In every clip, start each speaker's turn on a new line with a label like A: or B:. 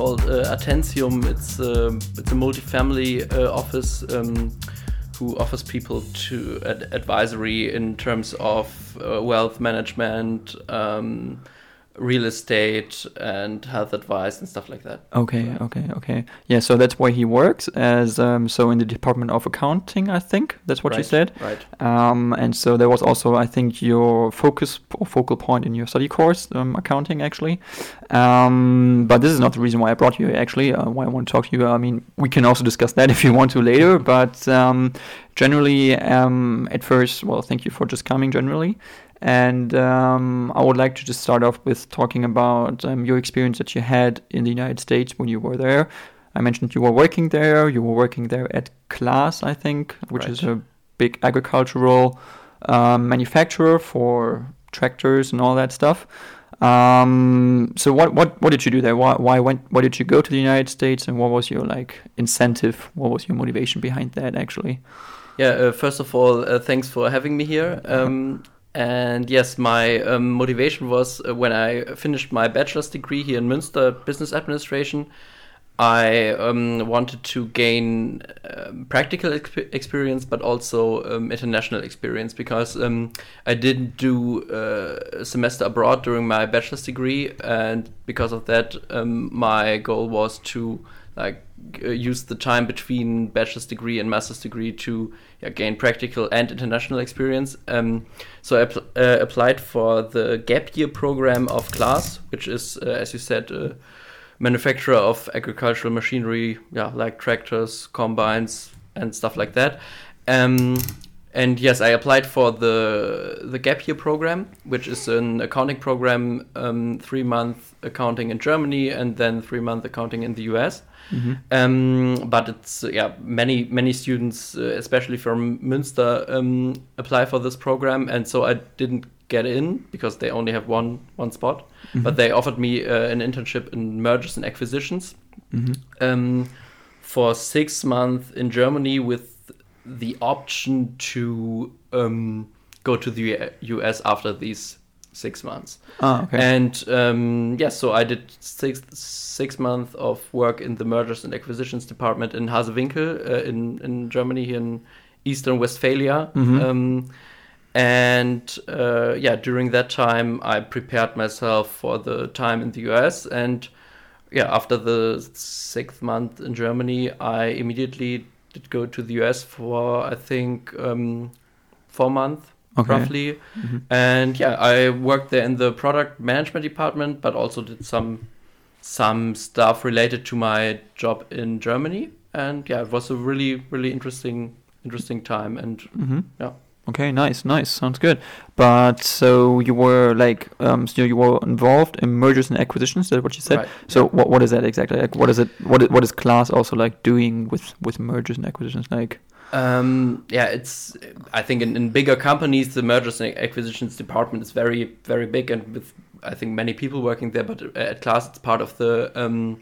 A: called uh. It's uh, it's a multi-family uh, office um, who offers people to ad- advisory in terms of uh, wealth management. Um, real estate and health advice and stuff like that.
B: Okay, okay, okay. Yeah, so that's why he works as um, so in the Department of Accounting, I think that's what
A: right,
B: you said.
A: Right.
B: Um, and so there was also, I think, your focus or focal point in your study course, um, accounting, actually. Um, but this is not the reason why I brought you here, actually. Uh, why I want to talk to you. I mean, we can also discuss that if you want to later. But um, generally, um, at first, well, thank you for just coming. Generally. And um, I would like to just start off with talking about um, your experience that you had in the United States when you were there. I mentioned you were working there. You were working there at CLAAS, I think, which
A: right.
B: is a big agricultural um, manufacturer for tractors and all that stuff. Um, so what, what what did you do there? Why why went why did you go to the United States and what was your like incentive? What was your motivation behind that actually?
A: Yeah, uh, first of all, uh, thanks for having me here. Um, and yes, my um, motivation was uh, when I finished my bachelor's degree here in Münster, business administration. I um, wanted to gain um, practical exp experience, but also um, international experience because um, I didn't do uh, a semester abroad during my bachelor's degree, and because of that, um, my goal was to like uh, use the time between bachelor's degree and master's degree to yeah, gain practical and international experience. Um, so I uh, applied for the gap year program of CLAAS, which is, uh, as you said, a manufacturer of agricultural machinery, yeah, like tractors, combines, and stuff like that. Um, and yes, I applied for the the gap year program, which is an accounting program, um, three month accounting in Germany and then three month accounting in the US. Mm-hmm. Um, but it's yeah, many many students, uh, especially from Münster, um, apply for this program, and so I didn't get in because they only have one one spot. Mm-hmm. But they offered me uh, an internship in mergers and acquisitions mm-hmm. for six months in Germany with the option to um, go to the US after these six months.
B: Oh, okay.
A: And um, yes, yeah, so I did six six months of work in the mergers and acquisitions department in Harsewinkel uh, in in Germany here in Eastern Westphalia. Mm-hmm. Um, and uh, yeah, during that time, I prepared myself for the time in the US. And yeah, after the sixth month in Germany, I immediately did go to the US for I think um, four months okay. roughly. Mm-hmm. And yeah, I worked there in the product management department, but also did some some stuff related to my job in Germany. And yeah, it was a really really interesting interesting time. And mm-hmm. yeah.
B: Okay, nice, nice, sounds good. But so you were like, um, so you were involved in mergers and acquisitions. Is that what you said?
A: Right.
B: So what what is that exactly? Like, what is it? What is, what is CLAAS also like doing with with mergers and acquisitions? Like,
A: um, yeah, it's I think in, in bigger companies the mergers and acquisitions department is very very big and with I think many people working there. But at CLAAS, it's part of the um,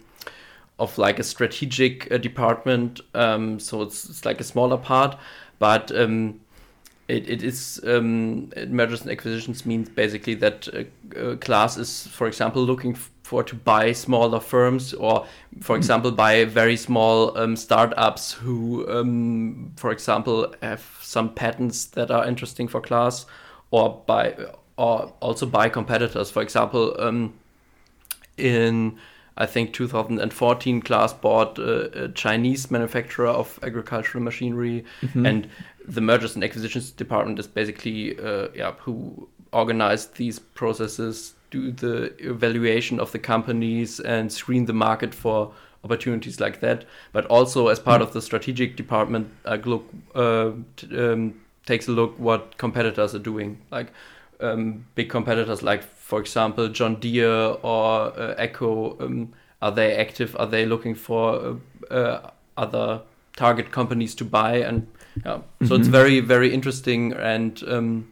A: of like a strategic uh, department. Um, so it's it's like a smaller part, but um, it, it is um, mergers and acquisitions means basically that a, a CLAAS is, for example, looking for to buy smaller firms or, for example, buy very small um, startups who, um, for example, have some patents that are interesting for CLAAS, or buy or also buy competitors. For example, um, in I think 2014, CLAAS bought a, a Chinese manufacturer of agricultural machinery, mm-hmm. and the mergers and acquisitions department is basically uh, yeah who organize these processes, do the evaluation of the companies, and screen the market for opportunities like that. But also as part mm-hmm. of the strategic department, uh, look uh, t- um, takes a look what competitors are doing, like um, big competitors like for example, John Deere or uh, AGCO, um, are they active? Are they looking for uh, uh, other target companies to buy? And yeah, so it's mm-hmm. very, very interesting, and um,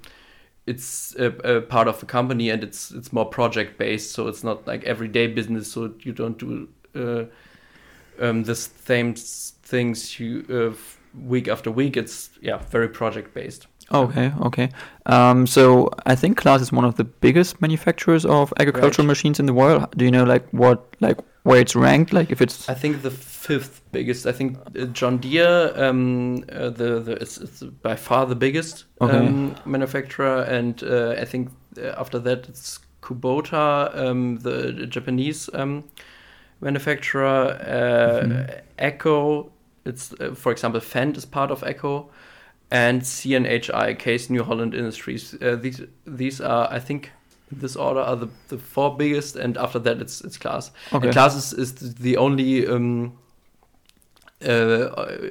A: it's a, a, part of the company, and it's it's more project based. So it's not like everyday business. So you don't do uh, um, the same things you uh, week after week. It's yeah, very project based.
B: Okay, okay. Um, so I think CLAAS is one of the biggest manufacturers of agricultural right. machines in the world. Do you know like what like where it's ranked? Like if it's
A: I think the fifth biggest. I think uh, John Deere, um, uh, the the it's, it's by far the biggest
B: Okay.
A: um, manufacturer, and uh, I think uh, after that it's Kubota, um, the, Japanese um, manufacturer, uh,
B: Mhm.
A: AGCO. It's uh, for example, Fendt is part of AGCO, and CNHI, Case New Holland Industries. Uh, these these are, I think, in this order are the, the four biggest, and after that it's it's CLAAS.
B: okay?
A: And CLAAS is, is the only um, uh, uh,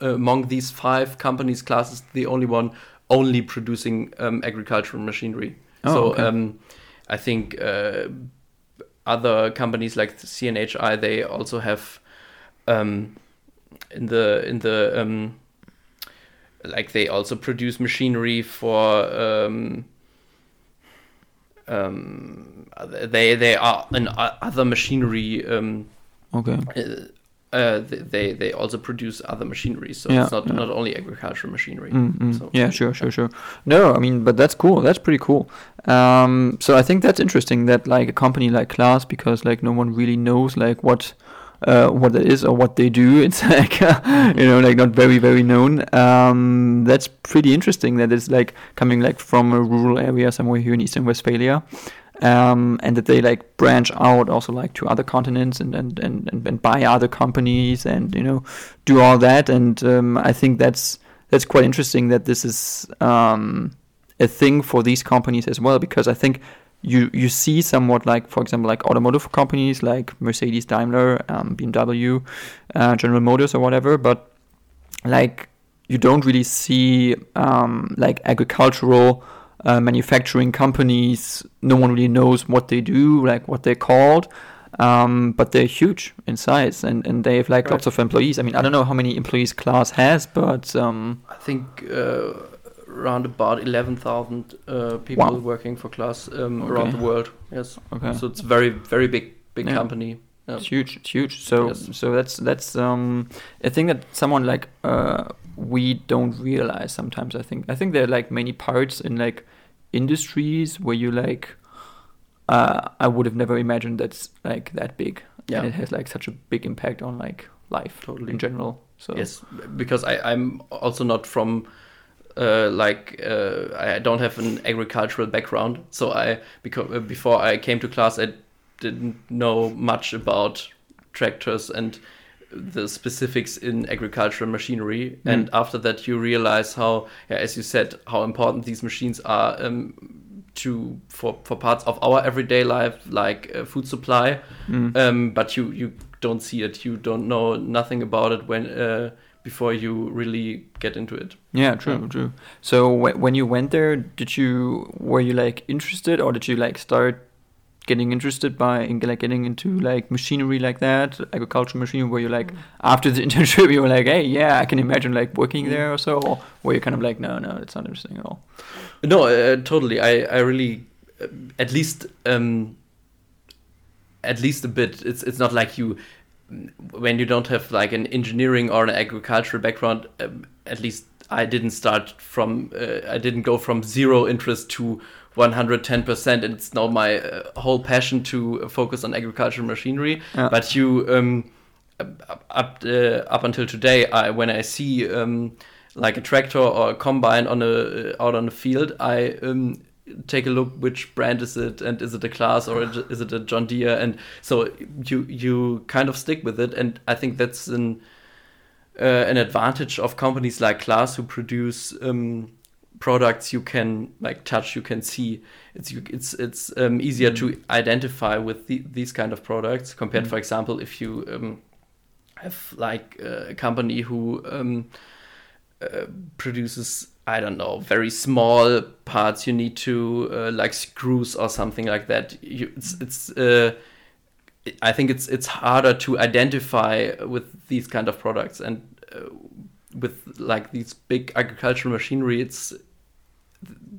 A: among these five companies. CLAAS is the only one only producing um, agricultural machinery.
B: Oh,
A: so
B: okay.
A: um, I think uh, other companies like CNHI they also have um, in the in the um, like they also produce machinery for um, um, they they are in o- other machinery um,
B: okay.
A: uh, uh, they they also produce other machinery so
B: Yeah,
A: it's not
B: yeah.
A: not only agricultural machinery
B: Mm, mm.
A: So-
B: yeah, sure, sure, sure. No, I mean, but that's cool. That's pretty cool. Um, so I think that's interesting that like a company like CLAAS, because like no one really knows like what uh, what it is or what they do. It's like you know like not very very known. Um, that's pretty interesting. That it's like coming like from a rural area somewhere here in Eastern Westphalia. Um, and that they like branch out also like to other continents and, and, and, and, and buy other companies and you know do all that and um, I think that's that's quite interesting that this is um, a thing for these companies as well because I think you you see somewhat like for example like automotive companies like Mercedes Daimler um, BMW uh, General Motors or whatever but like you don't really see um, like agricultural uh, manufacturing companies no one really knows what they do like what they're called um, but they're huge in size and, and they have like
A: Right.
B: lots of employees i mean i don't know how many employees CLAAS has but um,
A: I think uh, around about 11,000 uh, people
B: Wow.
A: working for CLAAS um,
B: Okay.
A: around the world yes
B: okay
A: so it's very very big big
B: Yeah.
A: company Yeah.
B: It's huge. It's huge. So
A: Yes.
B: so that's that's um a thing that someone like uh we don't realize sometimes. I think I think there are like many parts in like industries where you like uh I would have never imagined that's like that big.
A: Yeah.
B: And it has like such a big impact on like life
A: Totally.
B: in general. So
A: Yes, because I, I'm also not from uh, like uh, I don't have an agricultural background, so I because uh, before I came to CLAAS, I didn't know much about tractors and the specifics in agricultural machinery. And after that, you realize how, yeah, as you said, how important these machines are um, to for for parts of our everyday life, like uh, food supply
B: Mm.
A: um, but you you don't see it you don't know nothing about it when uh, before you really get into it
B: Yeah, true, true. So wh- when you went there, did you were you like interested, or did you like start getting interested by in, like getting into like machinery like that, agricultural machinery? Were you like after the internship, you were like, hey, yeah, I can imagine like working there or so, or were you kind of like, no, no, it's not interesting at all?
A: no uh, totally i i really uh, at least um at least a bit it's it's not like you when you don't have like an engineering or an agricultural background um, at least i didn't start from uh, i didn't go from zero interest to 110% and it's now my uh, whole passion to focus on agricultural machinery
B: Yeah.
A: but you um up up, uh, up until today I when I see um like a tractor or a combine on a uh, out on the field I um take a look which brand is it and is it a CLAAS or is it a John Deere and so you you kind of stick with it and I think that's an uh, an advantage of companies like CLAAS who produce um, products you can like touch, you can see. It's you, it's it's um, easier to identify with the, these kind of products compared,
B: Mm.
A: for example, if you um, have like uh, a company who um, uh, produces I don't know very small parts. You need to uh, like screws or something like that. You, it's it's. Uh, I think it's it's harder to identify with these kind of products and uh, with like these big agricultural machinery. It's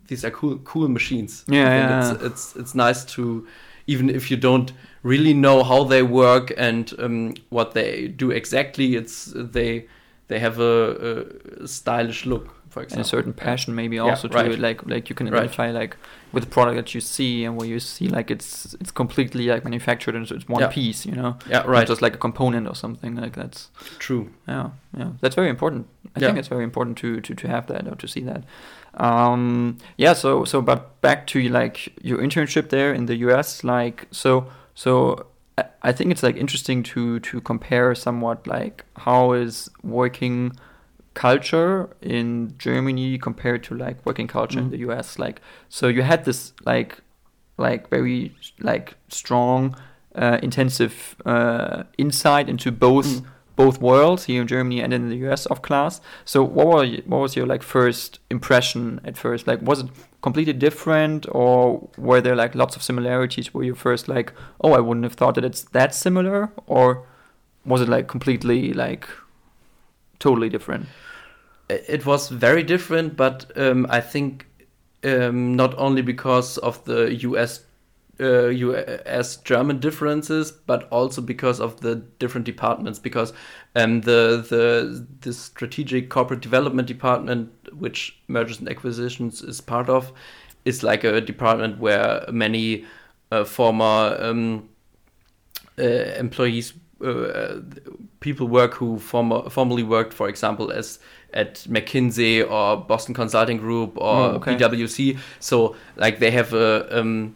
A: these are cool cool machines.
B: Yeah, yeah,
A: It's, it's it's nice to even if you don't really know how they work and um, what they do exactly. It's they they have a, a stylish look. For
B: and a certain passion maybe
A: Yeah,
B: also to
A: right.
B: it like like you can
A: Right.
B: identify like with the product that you see and where you see like it's it's completely like manufactured and it's one
A: Yeah.
B: piece you know
A: Yeah,
B: Not
A: right.
B: just like a component or something like that's
A: True.
B: yeah yeah that's very important i
A: Yeah.
B: think it's very important to to to have that or to see that um yeah so so but back to like your internship there in the us like so so I- I think it's like interesting to to compare somewhat like how is working culture in Germany compared to like working culture in
A: Mhm.
B: the US like so you had this like like very like strong uh, intensive uh, insight into both
A: Mm.
B: both worlds here in Germany and in the US of CLAAS so what were you, what was your like first impression at first like was it completely different or were there like lots of similarities where you first like oh I wouldn't have thought that it's that similar or was it like completely like totally different
A: it was very different, but um, I think um, not only because of the US uh, US German differences, but also because of the different departments. Because um, the the the strategic corporate development department, which mergers and acquisitions is part of, is like a department where many uh, former um, uh, employees, uh, people work who former, formerly worked, for example, as at McKinsey or Boston Consulting Group or
B: Oh, okay.
A: PwC. So like they have a um,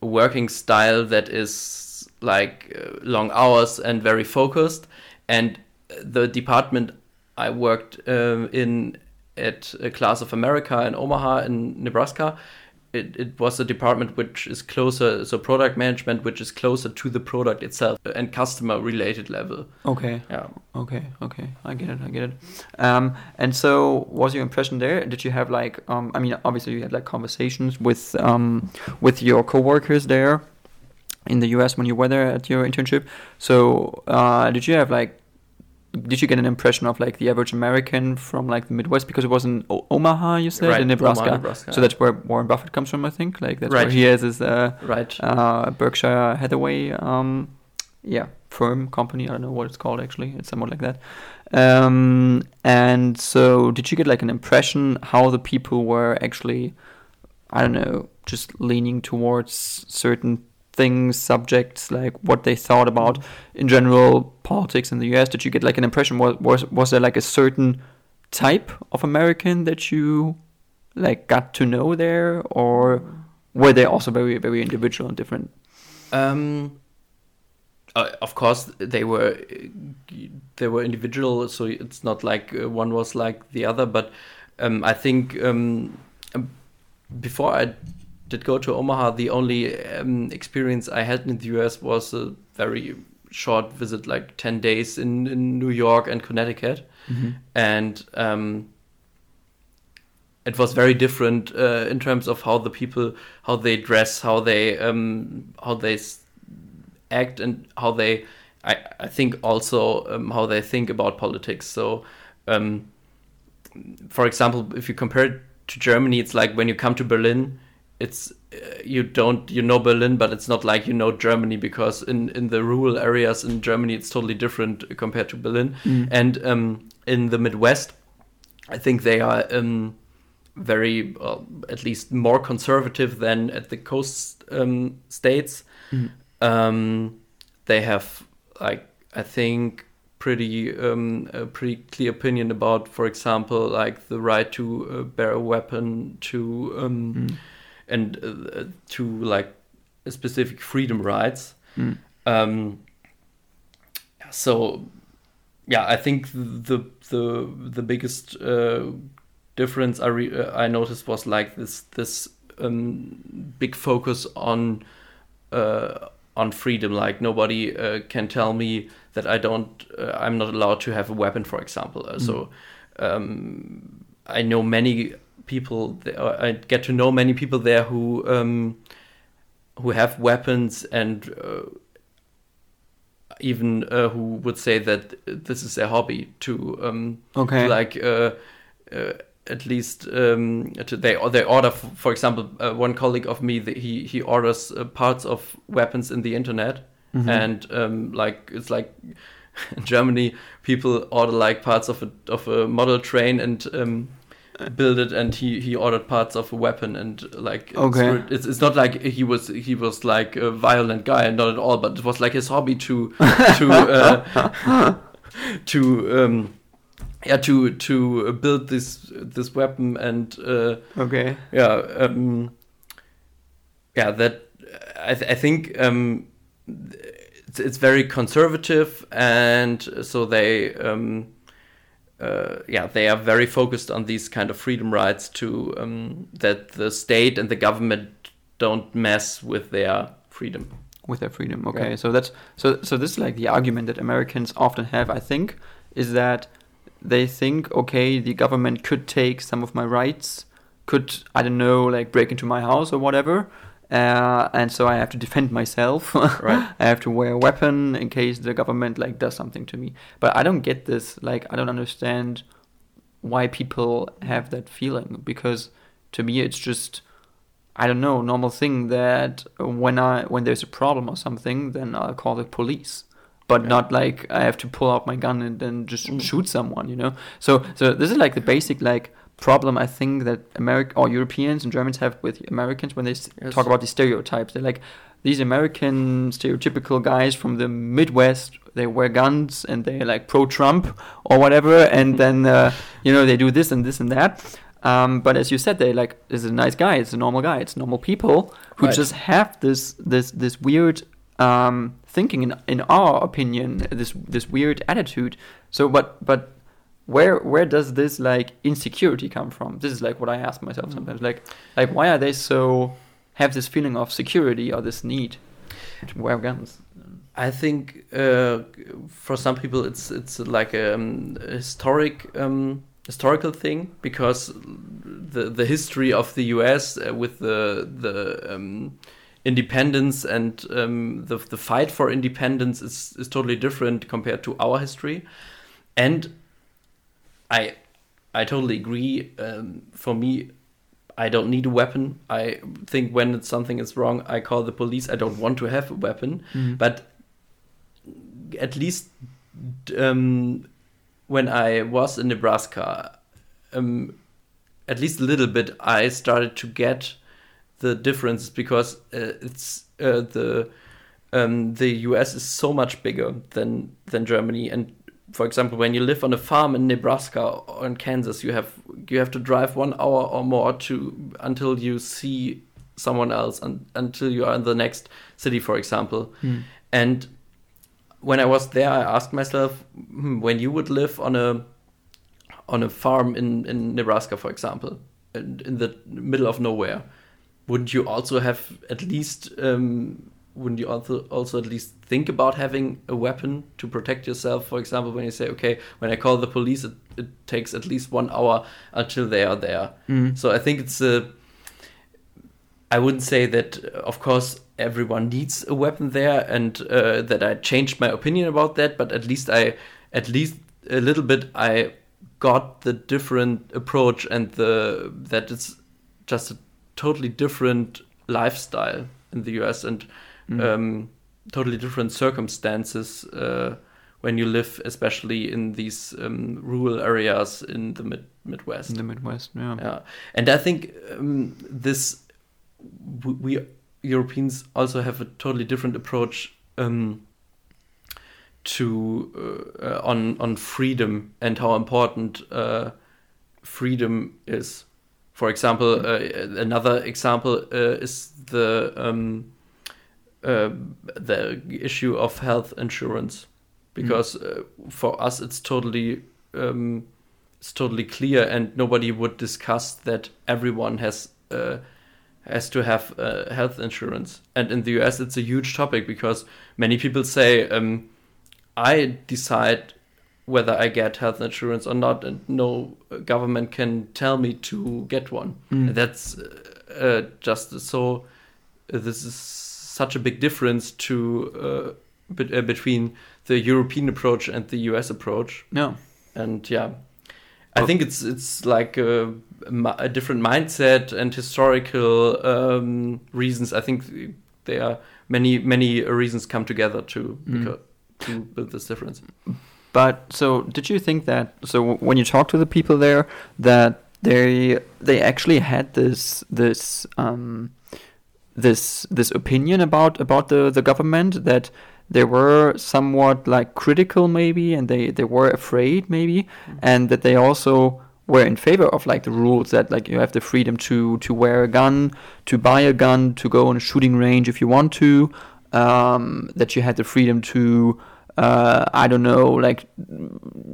A: working style that is like uh, long hours and very focused. And the department I worked um, in at a CLAAS of America in Omaha in Nebraska. It, it was a department which is closer, so product management, which is closer to the product itself and customer related level.
B: okay
A: Yeah.
B: Okay, okay, I get it, I get it. Um, and so, was your impression there? Did you have like, um, I mean, obviously you had like conversations with um, with your coworkers there in the U.S. when you were there at your internship. So, uh, did you have like, did you get an impression of like the average American from like the Midwest because it was in o- Omaha, you said,
A: Right,
B: in Nebraska.
A: Omaha, Nebraska.
B: So that's where Warren Buffett comes from, I think. Like that's where
A: Right.
B: he has his uh,
A: Right.
B: uh, Berkshire Hathaway, um, yeah, firm company. I don't know what it's called actually. It's somewhat like that. Um, and so, did you get like an impression how the people were actually, I don't know, just leaning towards certain things, subjects, like what they thought about in general politics in the U.S. Did you get like an impression? Was was was there like a certain type of American that you like got to know there, or were they also very very individual and different?
A: Um, uh, of course, they were they were individual, so it's not like uh, one was like the other. But um, I think um, before I did go to Omaha, the only um, experience I had in the US was a very short visit, like ten days in, in New York and Connecticut, and um, it was very different uh, in terms of how the people how they dress how they um how they act and how they i i think also um, how they think about politics. So um for example if you compare it to germany it's like when you come to berlin it's uh, you don't you know berlin but it's not like you know germany because in in the rural areas in germany it's totally different compared to berlin. And um in the midwest i think they are um very, well, at least more conservative than at the coast um, states. Um, they have, like, I think, pretty um, a pretty clear opinion about, for example, like the right to uh, bear a weapon, to um, and uh, to like specific freedom rights.
B: Mm.
A: Um, so, yeah, I think the the the biggest uh, difference I re- uh, I noticed was like this this um, big focus on uh, on freedom. Like nobody uh, can tell me that I don't uh, I'm not allowed to have a weapon, for example. Uh, So um, I know many people. uh, I get to know many people there who um, who have weapons and. Uh, even uh, who would say that this is their hobby to um,
B: Okay.
A: like uh, uh, at least um, to, they they order for example uh, one colleague of me that he he orders uh, parts of weapons in the internet
B: Mhm.
A: and um, like it's like in Germany people order like parts of a of a model train and um, build it, and he he ordered parts of a weapon, and like it's,
B: Okay.
A: it's, it's not like he was he was like a violent guy, not at all, but it was like his hobby to to uh, to um, yeah to to build this this weapon and. Uh,
B: Okay.
A: yeah um yeah that i, th- I think um it's, it's very conservative and so they um uh, yeah they are very focused on these kind of freedom rights to um that the state and the government don't mess with their freedom
B: with their freedom. Okay,
A: Yeah.
B: so that's so so this is like the argument that Americans often have. I think is that they think okay, the government could take some of my rights, could I don't know like break into my house or whatever. Uh, and so I have to defend myself.
A: Right.
B: I have to wear a weapon in case the government like does something to me. But I don't get this. Like I don't understand why people have that feeling because to me it's just I don't know normal thing that when I when there's a problem or something then I'll call the police but
A: Yeah.
B: not like I have to pull out my gun and then just
A: Mm.
B: shoot someone you know so so this is like the basic like problem I think that America or Europeans and Germans have with Americans when they
A: Yes.
B: talk about these stereotypes they're like these American stereotypical guys from the Midwest they wear guns and they're like pro Trump or whatever and then uh, you know they do this and this and that um, but as you said, they like is a nice guy. It's a normal guy. It's normal people who
A: Right.
B: just have this this this weird um, thinking in in our opinion. This this weird attitude. So, but but where where does this like insecurity come from? This is like what I ask myself
A: Mm.
B: sometimes. Like like why are they so have this feeling of security or this need to wear guns?
A: I think uh, for some people it's it's like a um, historic um, historical thing because the the history of the U.S. Uh, with the the um, independence and um, the the fight for independence is is totally different compared to our history, and I I totally agree. Um, for me, I don't need a weapon. I think when it's, something is wrong, I call the police. I don't want to have a weapon, but at least um, when I was in Nebraska, um, at least a little bit, I started to get the difference because uh, it's uh, the um, the U.S. is so much bigger than than Germany. And for example, when you live on a farm in Nebraska or in Kansas, you have you have to drive one hour or more to until you see someone else and until you are in the next city, for example. And when I was there, I asked myself, hmm, when you would live on a on a farm in, in Nebraska, for example, in, in the middle of nowhere, wouldn't you also have at least um, wouldn't you also also at least think about having a weapon to protect yourself? For example, when you say, okay, when I call the police, it, it takes at least one hour until they are there.
B: Mm.
A: So I think it's a. I wouldn't say that, of course, everyone needs a weapon there, and uh, that I changed my opinion about that. But at least I, at least a little bit, I got the different approach and the that it's just a totally different lifestyle in the U.S. and
B: Mm.
A: um, totally different circumstances uh, when you live, especially in these um, rural areas in the mid Midwest.
B: in the Midwest. Yeah.
A: Yeah, and I think um, this w- we Europeans also have a totally different approach um, to uh, uh, on on freedom and how important uh, freedom is. For example, uh, another example uh, is the um, uh, the issue of health insurance, because uh, for us it's totally um, it's totally clear, and nobody would discuss that everyone has uh, has to have uh, health insurance. And in the US, it's a huge topic because many people say, um, "I decide whether I get health insurance or not, and no government can tell me to get one."
B: Mm.
A: That's uh, uh, just so. This is such a big difference to uh, bet- uh, between the European approach and the US approach
B: No.
A: and yeah i think it's it's like a, a different mindset and historical um, reasons i think there are many many reasons come together to
B: Mm.
A: because, to build this difference
B: But so, did you think that? So, when you talk to the people there, that they they actually had this this um, this this opinion about about the the government that they were somewhat like critical maybe and they they were afraid maybe
A: Mm-hmm.
B: and that they also were in favor of like the rules that like you have the freedom to to wear a gun to buy a gun to go on a shooting range if you want to um, that you had the freedom to uh, I don't know like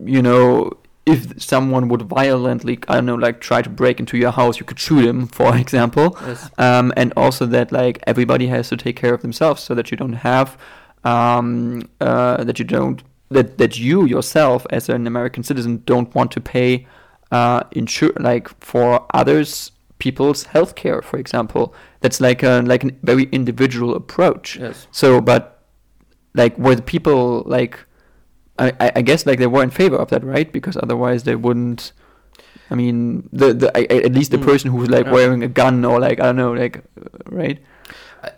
B: you know if someone would violently I don't know like try to break into your house you could shoot him for example
A: Yes.
B: um, and also that like everybody has to take care of themselves so that you don't have um, uh, that you don't that that you yourself as an American citizen don't want to pay uh, insure like for others people's healthcare for example that's like a like a very individual approach
A: Yes.
B: so but like were the people like I, I I guess like they were in favor of that right because otherwise they wouldn't I mean the the I, I- at least the
A: Mm.
B: person who's like
A: Yeah.
B: wearing a gun or like I don't know like uh, right
A: I,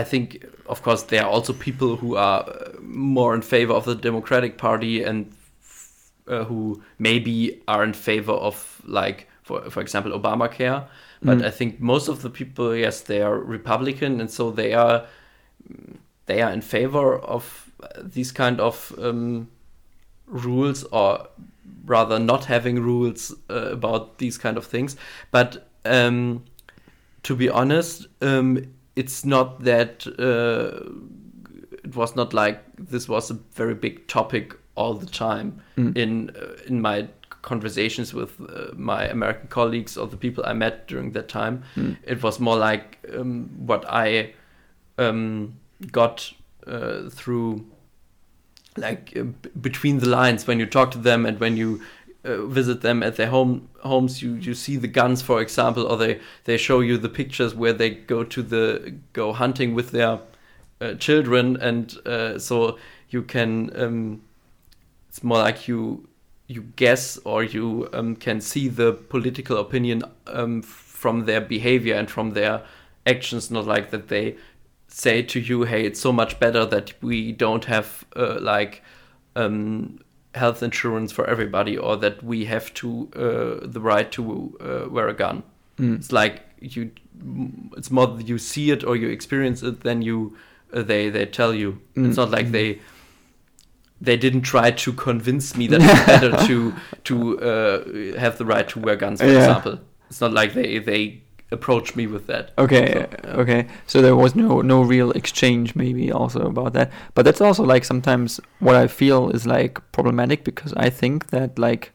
A: I think, of course, there are also people who are uh, more in favor of the Democratic Party and uh, who maybe are in favor of, like, for for example, Obamacare. But
B: Mm.
A: I think most of the people, yes, they are Republican, and so they are they are in favor of these kind of um, rules, or rather, not having rules uh, about these kind of things. But um, to be honest, um, it's not that uh, it was not like this was a very big topic all the time
B: Mm.
A: in uh, in my conversations with uh, my American colleagues or the people I met during that time.
B: Mm.
A: It was more like um, what I um, got uh, through like uh, between the lines when you talk to them and when you uh, visit them at their home homes you you see the guns for example or they they show you the pictures where they go to the go hunting with their uh, children and uh, so you can um, it's more like you you guess or you um, can see the political opinion um, from their behavior and from their actions not like that they say to you hey it's so much better that we don't have uh, like um, health insurance for everybody or that we have to uh, the right to uh, wear a gun
B: Mm.
A: it's like you it's more that you see it or you experience it than you uh, they they tell you it's
B: Mm.
A: not like they they didn't try to convince me that it's better to to uh, have the right to wear guns for
B: Yeah.
A: example it's not like they they approach me with that
B: Okay,
A: So, yeah.
B: okay. So there was no no real exchange maybe also about that. But that's also like sometimes what I feel is like problematic because I think that like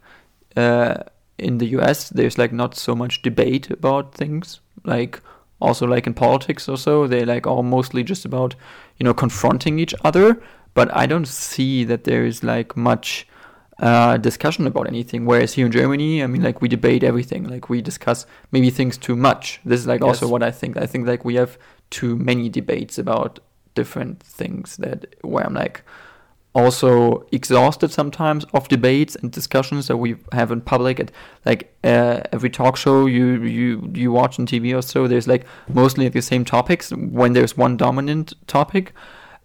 B: uh, in the US there's like not so much debate about things like also like in politics or so they like all mostly just about you know confronting each other but I don't see that there is like much uh, discussion about anything. Whereas here in Germany, I mean, like we debate everything. Like we discuss maybe things too much. This is like also what I think. I think like we have too many debates about different things that where I'm like also exhausted sometimes of debates and discussions that we have in public at like uh, every talk show you you you watch on TV or so there's like mostly the same topics when there's one dominant topic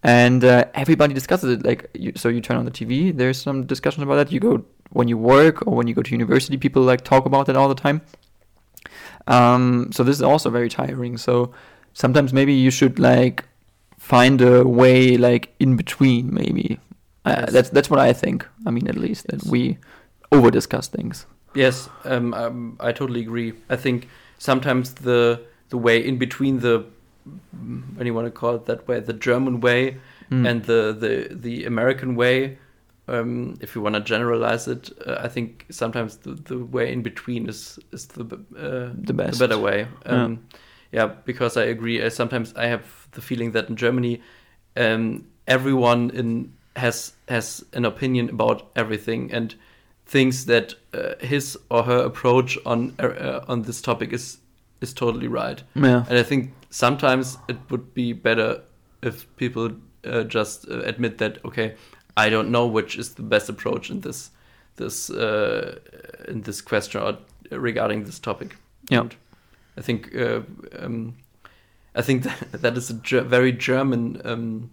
B: and uh, everybody discusses it like you, so you turn on the TV there's some discussion about that. You go when you work or when you go to university people like talk about it all the time. Um, so this is also very tiring. So sometimes maybe you should like find a way like in between maybe. Uh,
A: Yes.
B: that's that's what I think. I mean at least that we over discuss things.
A: Yes, um, um, I totally agree. I think sometimes the the way in between the when you want to call it that way, the German way
B: Mm.
A: and the the the American way, um, if you want to generalize it, uh, I think sometimes the, the way in between is is the uh,
B: the best
A: the better way. Um, yeah. because I agree. Uh, sometimes I have the feeling that in Germany, um, everyone in has has an opinion about everything and thinks that uh, his or her approach on uh, uh, on this topic is is totally right.
B: yeah
A: And I think sometimes it would be better if people uh, just uh, admit that okay, I don't know which is the best approach in this this uh, in this question or regarding this topic.
B: Yeah.
A: And I think uh, um, I think that, that is a ger- very German um,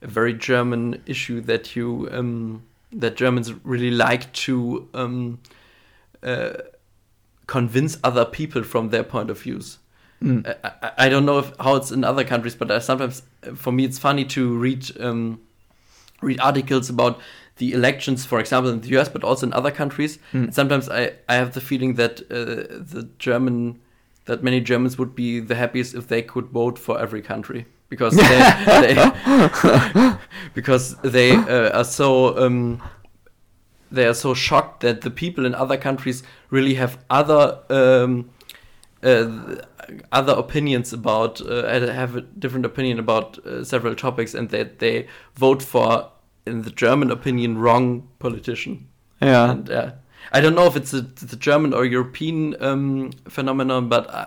A: a very German issue that you um, that Germans really like to um, uh, convince other people from their point of views.
B: Mm.
A: I, I, I don't know if how it's in other countries, but I sometimes for me it's funny to read um, read articles about the elections, for example, in the US, but also in other countries.
B: Mm.
A: Sometimes I, I have the feeling that uh, the German that many Germans would be the happiest if they could vote for every country because they, they because they uh, are so um, they are so shocked that the people in other countries really have other um, uh, other opinions about uh, have a different opinion about uh, several topics and that they vote for in the German opinion wrong politician
B: Yeah.
A: and uh, I don't know if it's a, it's German or European um, phenomenon, but uh,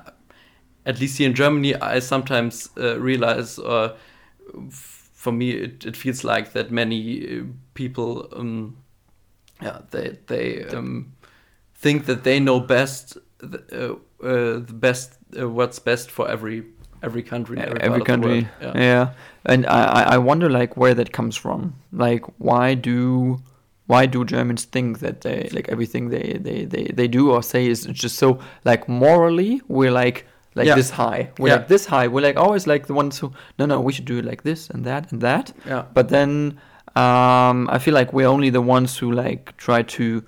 A: at least here in Germany, I sometimes uh, realize, uh, for me, it, it feels like that many uh, people, um, yeah, they they um, think that they know best, the, uh, uh, the best, uh, what's best for every every country, every,
B: every
A: part of the
B: country.
A: world.
B: Yeah. and I, I- I wonder like where that comes from. Like, why do why do Germans think that they like everything they they they, they do or say is just so like morally we're like like
A: Yeah.
B: this high. We're
A: Yeah.
B: like this high. We're like always like the ones who no no we should do it like this and that and that.
A: yeah.
B: But then um, I feel like we're only the ones who like try to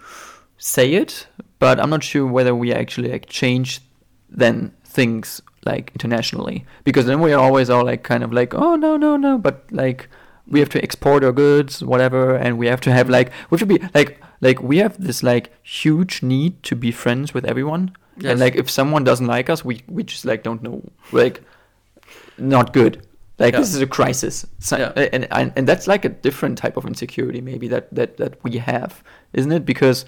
B: say it, but I'm not sure whether we actually like change then things like internationally because then we are always all like kind of like oh no no no but like we have to export our goods whatever and we have to have like we should be like like we have this like huge need to be friends with everyone
A: Yes.
B: and like if someone doesn't like us we we just like don't know like not good like
A: Yeah.
B: this is a crisis so,
A: Yeah.
B: and, and and that's like a different type of insecurity maybe that that that we have isn't it because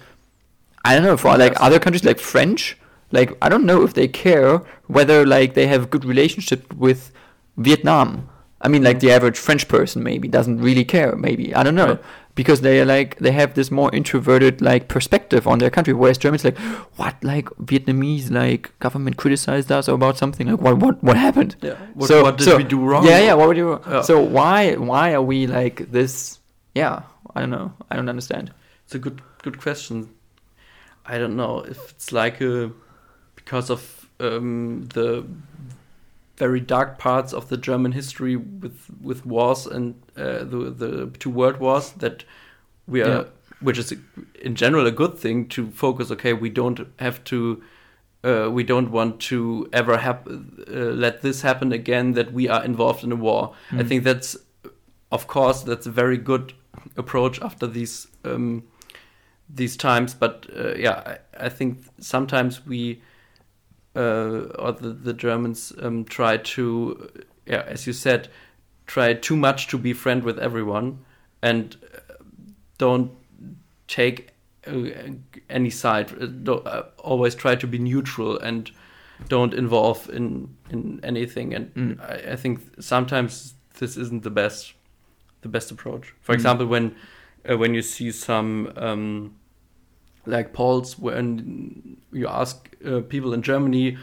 B: i don't know for like other countries like french like i don't know if they care whether like they have good relationship with vietnam i mean like hmm. the average french person maybe doesn't really care maybe i don't know
A: Right.
B: because they are like they have this more introverted like perspective on their country whereas germans like what like vietnamese like government criticized us about something like what what what happened
A: Yeah. What,
B: so,
A: what did
B: so-
A: we do wrong?
B: Yeah, yeah. What would you?
A: Yeah.
B: So why why are we like this? Yeah, I don't know. I don't understand.
A: It's a good good question. I don't know if it's like a because of um, the very dark parts of the German history with with wars and uh, the the two world wars that we are,
B: Yeah.
A: which is in general a good thing to focus. Okay, we don't have to. Uh, we don't want to ever hap- uh, let this happen again. That we are involved in a war. I
B: Mm.
A: think that's, of course, that's a very good approach after these um, these times. But uh, yeah, I, I think sometimes we uh, or the, the Germans um, try to, yeah, as you said, try too much to be friend with everyone and uh, don't take uh, any side. Uh, don't, uh, always try to be neutral and don't involve in in anything. And
B: Mm.
A: I, I think sometimes this isn't the best the best approach. For
B: Mm.
A: example, when uh, when you see some um, like polls when you ask uh, people in Germany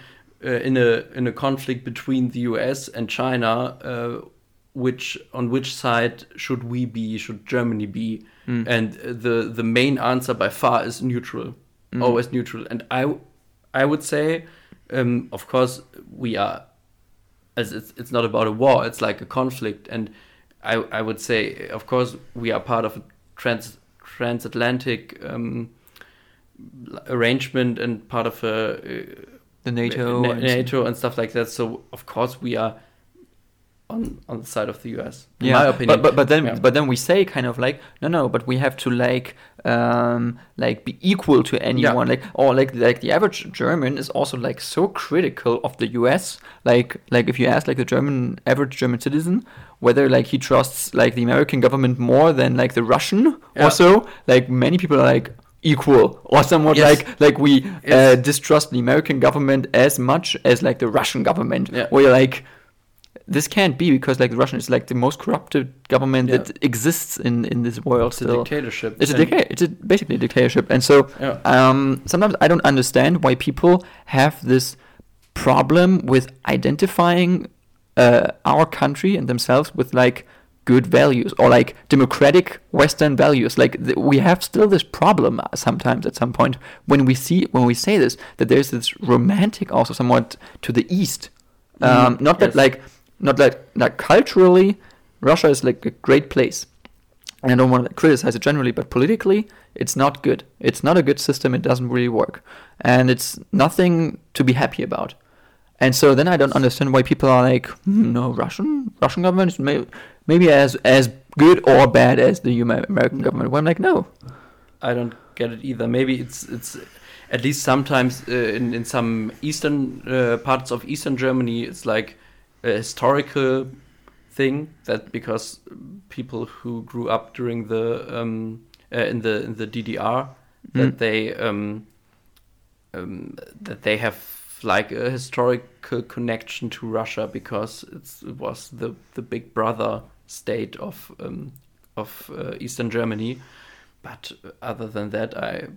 A: uh, in a in a conflict between the US and China, uh, which on which side should we be? Should Germany be?
B: Mm.
A: And the the main answer by far is neutral,
B: Mm.
A: always neutral. And I I would say, um, of course, we are. As it's it's not about a war; it's like a conflict, and I I would say, of course, we are part of a trans transatlantic um, arrangement and part of a uh,
B: The NATO.
A: Na-
B: and-
A: NATO and stuff like that. So of course we are on on the side of the US. In
B: yeah,
A: my opinion.
B: But, but but then
A: Yeah.
B: but then we say kind of like no no, but we have to like um like be equal to anyone like or like like the average German is also like so critical of the U.S. Like like if you ask like the German average German citizen whether like he trusts like the American government more than like the Russian
A: Yeah.
B: or so, like many people are like equal or somewhat
A: Yes.
B: like like we uh, distrust the American government as much as like the Russian government.
A: Yeah.
B: Where you're like this can't be because like the Russian is like the most corrupted government
A: Yeah.
B: that exists in in this world
A: it's a dictatorship.
B: It's a
A: And-
B: dictator. It's a, basically a dictatorship, and so
A: Yeah.
B: um, sometimes I don't understand why people have this problem with identifying uh, our country and themselves with like good values or like democratic Western values. Like th- we have still this problem uh, sometimes at some point when we see when we say this that there's this romantic also somewhat to the east. Um,
A: Mhm,
B: not that like not like like culturally, Russia is like a great place. And I don't want to criticize it generally, but politically, it's not good. It's not a good system. It doesn't really work, and it's nothing to be happy about. And so then I don't understand why people are like, hmm, no, Russian Russian government is may- maybe as as good or bad as the Amer- American government. Well, I'm like, no,
A: I don't get it either. Maybe it's it's at least sometimes uh, in in some eastern uh, parts of eastern Germany, it's like a historical thing that because people who grew up during the um, uh, in the in the DDR that
B: Mm.
A: they um, um, that they have like a historical connection to Russia because it's, it was the the big brother state of um, of uh, Eastern Germany. But other than that, I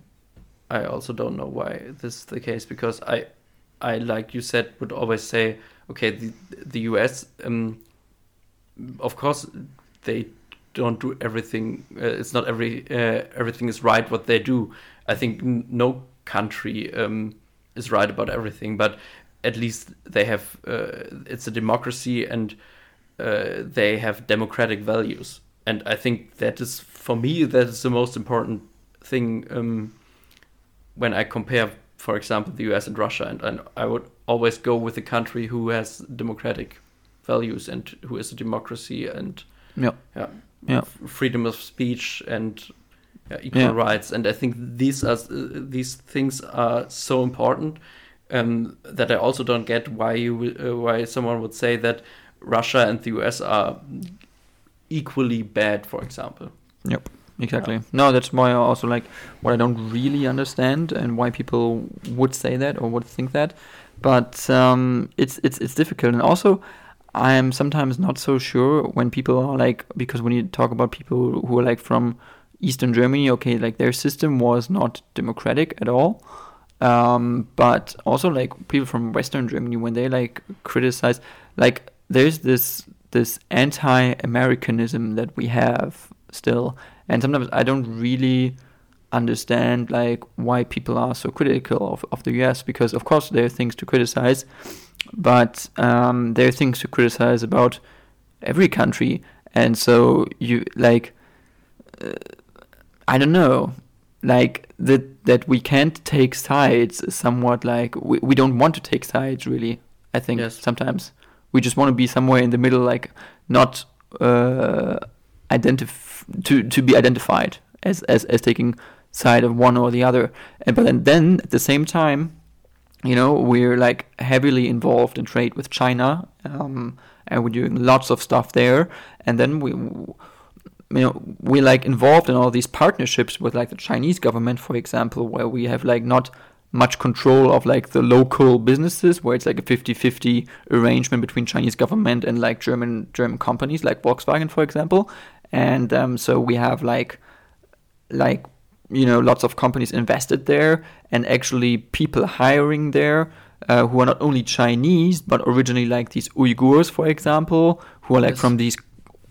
A: I also don't know why this is the case because I I like you said would always say okay the the US um, of course they don't do everything uh, it's not every uh, everything is right what they do I think no country um, is right about everything but at least they have uh, it's a democracy and uh, they have democratic values and I think that is for me that is the most important thing um, when I compare, for example, the US and Russia, and, and I would always go with a country who has democratic values and who is a democracy and
B: Yeah.
A: yeah,
B: Yeah.
A: freedom of speech and yeah, equal
B: Yeah.
A: rights. And I think these are these things are so important um, that I also don't get why you uh, why someone would say that Russia and the US are equally bad, for example. Yep.
B: Exactly. No, that's why I also like what I don't really understand and why people would say that or would think that. But um, it's it's it's difficult, and also I am sometimes not so sure when people are like because when you talk about people who are like from Eastern Germany, okay, like their system was not democratic at all. Um, but also like people from Western Germany when they like criticize, like there's this this anti-Americanism that we have still, and sometimes I don't really understand like why people are so critical of, of the US because of course there are things to criticize, but um, there are things to criticize about every country, and so you like uh, I don't know like that that we can't take sides is somewhat like we, we don't want to take sides really I think
A: Yes.
B: sometimes we just want to be somewhere in the middle like not uh, identif- to to be identified as, as as taking side of one or the other. And but then, then at the same time you know we're like heavily involved in trade with China um, and we're doing lots of stuff there. And then we you know we're like involved in all these partnerships with like the Chinese government for example where we have like not much control of like the local businesses where it's like a 50-50 arrangement between Chinese government and like German German companies like Volkswagen for example and um, so we have like like you know lots of companies invested there and actually people hiring there uh, who are not only Chinese but originally like these Uyghurs for example who are like
A: Yes.
B: from these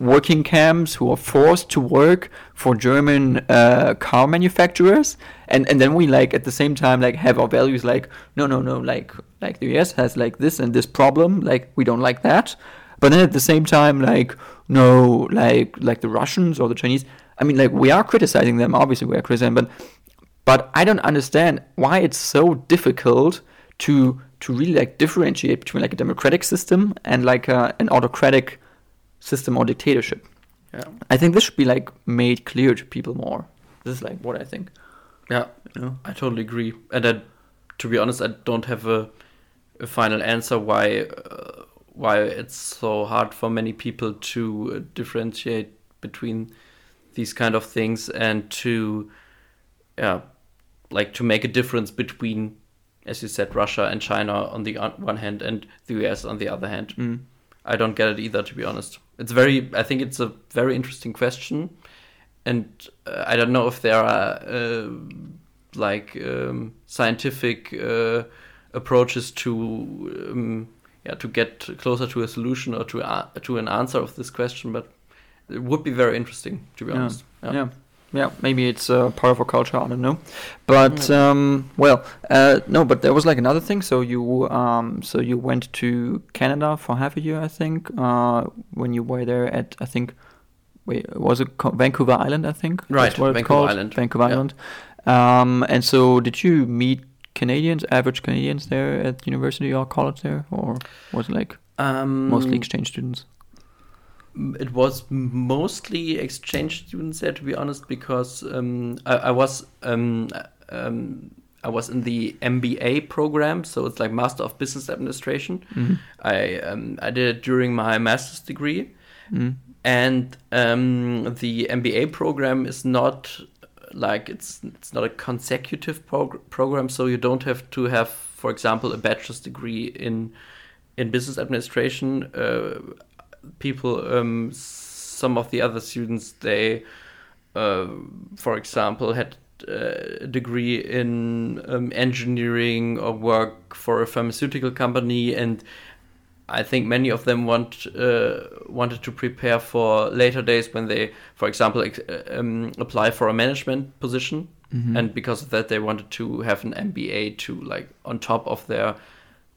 B: working camps who are forced to work for German uh, car manufacturers. And and then we like at the same time like have our values like no no no like like the US has like this and this problem like we don't like that. But then at the same time like no like like the Russians or the Chinese I mean like we are criticizing them obviously we are criticizing but but I don't understand why it's so difficult to to really like differentiate between like a democratic system and like a, an autocratic system or dictatorship.
A: Yeah.
B: I think this should be like made clear to people more. This is like what I think.
A: Yeah,
B: You know?
A: I totally agree. And I, to be honest, I don't have a, a final answer why uh, why it's so hard for many people to uh, differentiate between these kind of things and to yeah, like to make a difference between as you said Russia and China on the one hand and the US on the other hand.
B: Mm.
A: I don't get it either, to be honest. It's very, I think it's a very interesting question, and uh, I don't know if there are uh, like um, scientific uh, approaches to um, yeah to get closer to a solution or to to an answer of this question. But it would be very interesting to be
B: Yeah.
A: honest.
B: yeah. yeah, Yeah, maybe it's uh, part of our culture. I don't know, but um, well, uh, no. But there was like another thing. So you, um, so you went to Canada for half a year, I think. Uh, when you were there at, I think, wait, was it co- Vancouver Island? I think.
A: Right, Vancouver
B: called,
A: Island.
B: Vancouver
A: Yeah.
B: Island. Um, and so did you meet Canadians, average Canadians there at university or college there, or was it like
A: Um,
B: mostly exchange students?
A: It was mostly exchange students there, to be honest, because um, I, I was um, um, I was in the MBA program, so it's like Master of Business Administration.
B: Mhm.
A: I um, I did it during my master's degree,
B: Mm.
A: and um, the MBA program is not like it's it's not a consecutive prog- program, so you don't have to have, for example, a bachelor's degree in in business administration. Uh, people, um, some of the other students, they, uh, for example, had uh, a degree in um, engineering or work for a pharmaceutical company and I think many of them want uh, wanted to prepare for later days when they, for example, ex- uh, um, apply for a management position,
B: Mhm.
A: and because of that, they wanted to have an MBA to like on top of their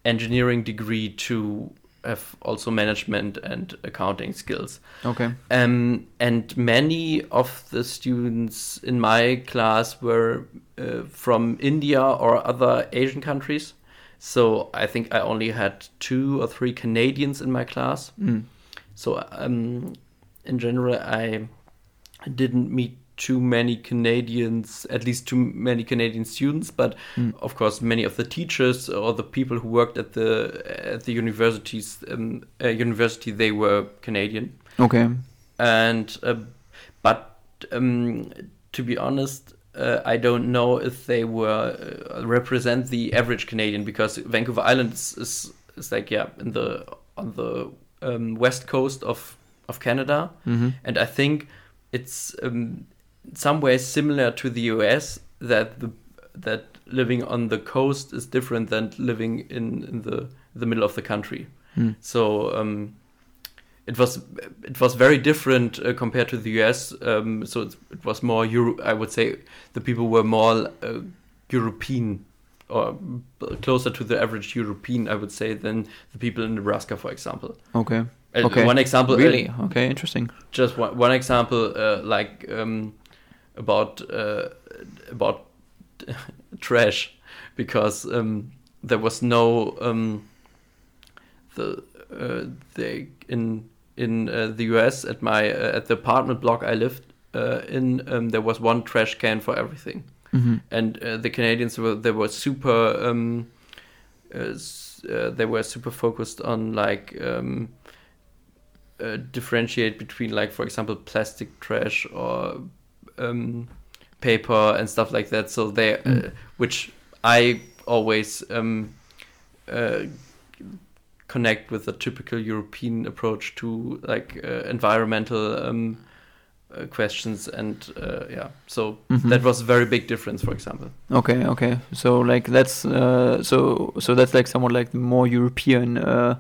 A: engineering degree to have also management and accounting skills.
B: okay.
A: Um, and many of the students in my class were uh, from India or other Asian countries. So I think I only had two or three Canadians in my class.
B: Mm.
A: So um, in general, I didn't meet too many Canadians, at least too many Canadian students. But
B: Mm.
A: of course, many of the teachers or the people who worked at the at the universities um, uh, university they were Canadian
B: Okay.
A: and uh, but um, to be honest, uh, I don't know if they were uh, represent the average Canadian because Vancouver Island is, is, is like yeah in the on the um, west coast of of Canada,
B: Mm-hmm.
A: and I think it's um, some ways similar to the US that the that living on the coast is different than living in, in the the middle of the country.
B: Mm.
A: So um, it was it was very different uh, compared to the US. Um, so it, it was more Euro. I would say the people were more uh, European or closer to the average European. I would say than the people in Nebraska, for example.
B: Okay.
A: Uh,
B: Okay.
A: One example. uh,
B: Really? Okay. Interesting.
A: just one, one example, uh, like um, about uh, about trash, because um, there was no um, the uh, they in in uh, the U.S. at my uh, at the apartment block I lived uh, in um, there was one trash can for everything,
B: Mm-hmm.
A: and uh, the Canadians were they were super um, they were super focused on like um, uh, differentiate between like for example plastic trash or um, paper and stuff like that. So they, uh,
B: Mm.
A: which I always um, uh, connect with the typical European approach to like uh, environmental um, uh, questions and uh, yeah. So
B: Mhm.
A: that was a very big difference, for example.
B: Okay, okay. So like that's uh, so so that's like somewhat like the more European uh,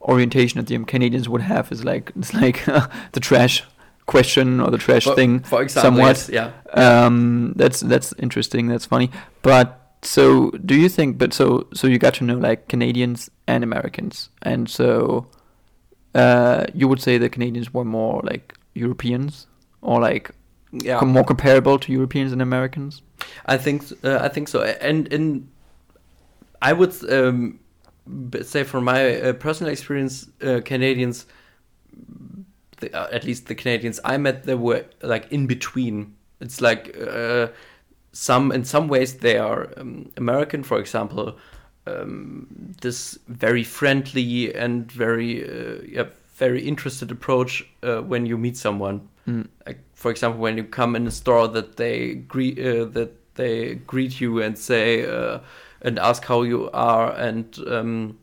B: orientation that the Canadians would have is like it's like the trash question or the trash
A: For-
B: thing.
A: for example,
B: somewhat.
A: yes, yeah.
B: Um, that's that's interesting. That's funny. But so do you think? But so so you got to know like Canadians and Americans, and so uh, you would say the Canadians were more like Europeans or like
A: Yeah.
B: com- more comparable to Europeans and Americans.
A: I think uh, I think so, and in I would um, say from my uh, personal experience, uh, Canadians, the, uh, at least the Canadians I met, they were like in between. It's like uh, some in some ways they are um, American, for example. Um, this very friendly and very uh, yeah, very interested approach uh, when you meet someone
B: Mm.
A: like for example when you come in a store that they greet uh, that they greet you and say uh, and ask how you are and um,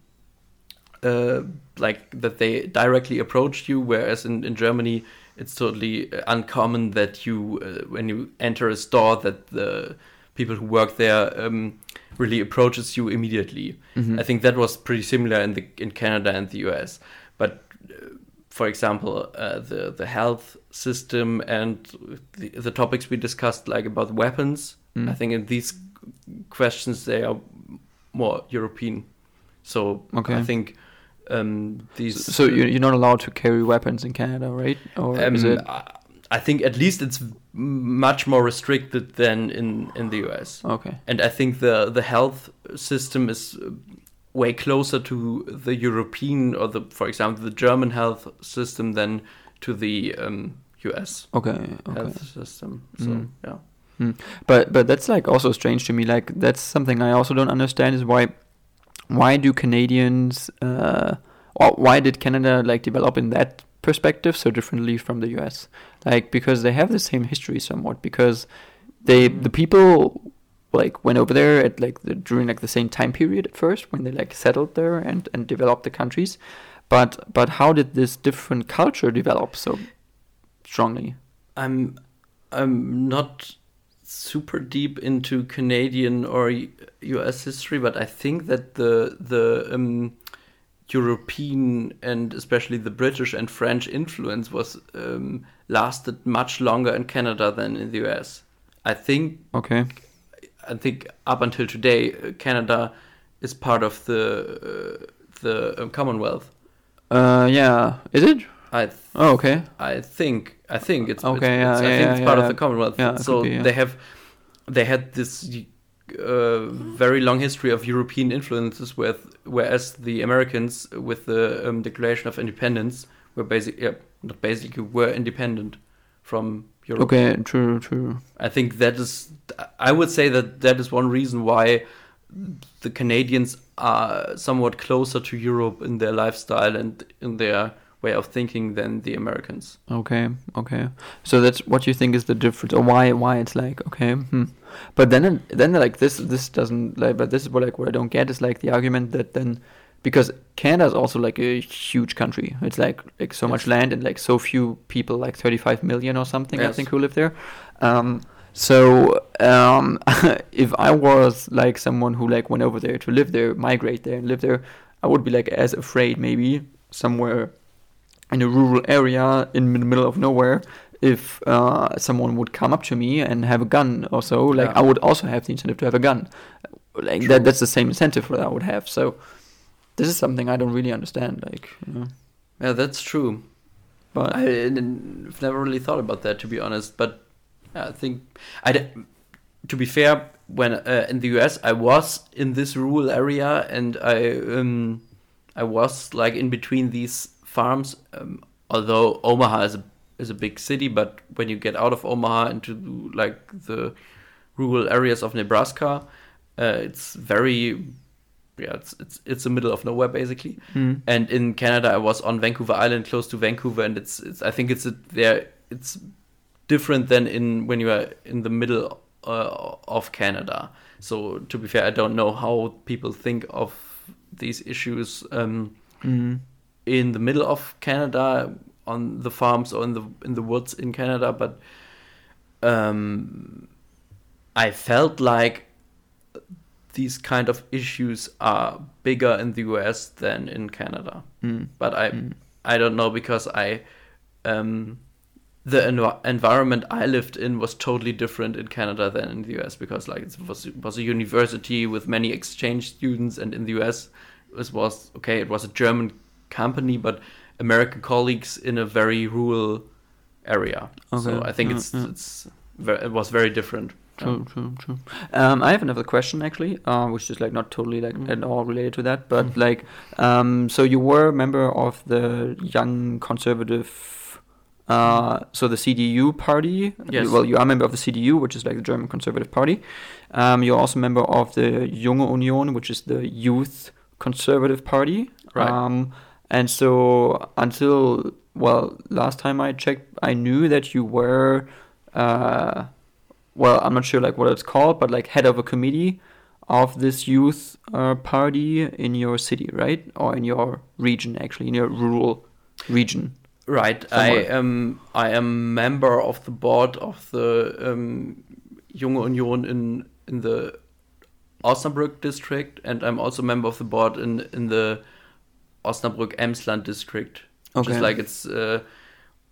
A: uh, like that they directly approach you whereas in, in Germany it's totally uncommon that you uh, when you enter a store that the people who work there um, really approaches you immediately
B: Mhm.
A: I think that was pretty similar in the in Canada and the US. But uh, for example, uh, the the health system and the, the topics we discussed, like about weapons.
B: Mm.
A: I think in these questions they are more European. So
B: Okay.
A: I think um, these.
B: So you- you're not allowed to carry weapons in Canada, right? Or
A: um,
B: is it?
A: I- think at least it's much more restricted than in in the US.
B: Okay.
A: and I think the the health system is uh, way closer to the European or the, for example, the German health system than to the um, U.S.
B: Okay. Okay.
A: health system. So
B: Mm.
A: yeah,
B: But but that's like also strange to me. Like that's something I also don't understand is why why do Canadians uh why did Canada like develop in that perspective so differently from the US? Like because they have the same history somewhat because they the people like went over there at like the during like the same time period at first when they like settled there and and developed the countries. But but how did this different culture develop so strongly?
A: I'm I'm not super deep into Canadian or U.S. history, but I think that the the um, European and especially the British and French influence was um, lasted much longer in Canada than in the U.S. I think
B: Okay.
A: I think up until today, uh, Canada is part of the uh, the um, Commonwealth.
B: Uh yeah, is it?
A: I th-
B: Oh, okay.
A: I think I think it's
B: Okay,
A: it's,
B: yeah,
A: it's- I
B: yeah,
A: think
B: yeah,
A: it's part of the Commonwealth.
B: Yeah,
A: so
B: be,
A: they have they had this uh, very long history of European influences, with whereas the Americans, with the um, Declaration of Independence, were basically yeah, not basically were independent from Europe.
B: Okay, true, true.
A: I think that is, I would say that that is one reason why the Canadians are somewhat closer to Europe in their lifestyle and in their way of thinking than the Americans.
B: Okay, okay. So that's what you think is the difference, or why why it's like okay. Hmm. But then then like this this doesn't like. But this is what like what I don't get is like the argument that then because Canada is also like a huge country. It's like like so much land and like so few people, like thirty five million or something. I think who live there. Um, so um, if I was like someone who like went over there to live there, migrate there and live there, I would be like as afraid maybe somewhere in a rural area in the middle of nowhere if uh, someone would come up to me and have a gun or so like
A: Yeah.
B: i would also have the incentive to have a gun like
A: True.
B: that that's the same incentive that i would have so this is something i don't really understand like you know.
A: Yeah, that's true.
B: but
A: I, have never really thought about that, to be honest. But I think I. To be fair, when uh, in the US, I was in this rural area, and I um, I was like in between these farms. Um, although Omaha is a is a big city, but when you get out of Omaha into like the rural areas of Nebraska, uh, it's very yeah, it's it's it's the middle of nowhere basically.
B: Hmm.
A: And in Canada, I was on Vancouver Island, close to Vancouver, and it's, it's I think it's a, there it's different than in when you are in the middle uh, of Canada. So to be fair, I don't know how people think of these issues um,
B: Mhm.
A: In the middle of Canada on the farms or in the in the woods in Canada, but um, I felt like these kind of issues are bigger in the US than in Canada
B: Mm.
A: but I
B: Mm.
A: I don't know because I um the env- environment I lived in was totally different in Canada than in the US because like it was it was a university with many exchange students and in the US it was okay it was a German company but American colleagues in a very rural area so I think
B: Yeah,
A: it's
B: yeah.
A: it's it was very different
B: True, true, true. Um, I have another question actually, uh, which is like not totally like
A: Mm.
B: at all related to that, but
A: Mm.
B: like, um, so you were a member of the Young Conservative, uh, so the CDU party.
A: Yes.
B: Well, you are a member of the CDU, which is like the German Conservative Party. Um, you're also a member of the Junge Union, which is the Youth Conservative Party.
A: Right.
B: And so until well, last time I checked, I knew that you were. Uh, well, I'm not sure like what it's called, but like head of a committee of this youth uh, party in your city, right? Or in your region, actually, in your rural region.
A: Right.
B: Somewhere.
A: I am I am member of the board of the um, Junge Union in in the Osnabrück district, and I'm also member of the board in in the Osnabrück Emsland district.
B: Okay.
A: Just like it's, uh,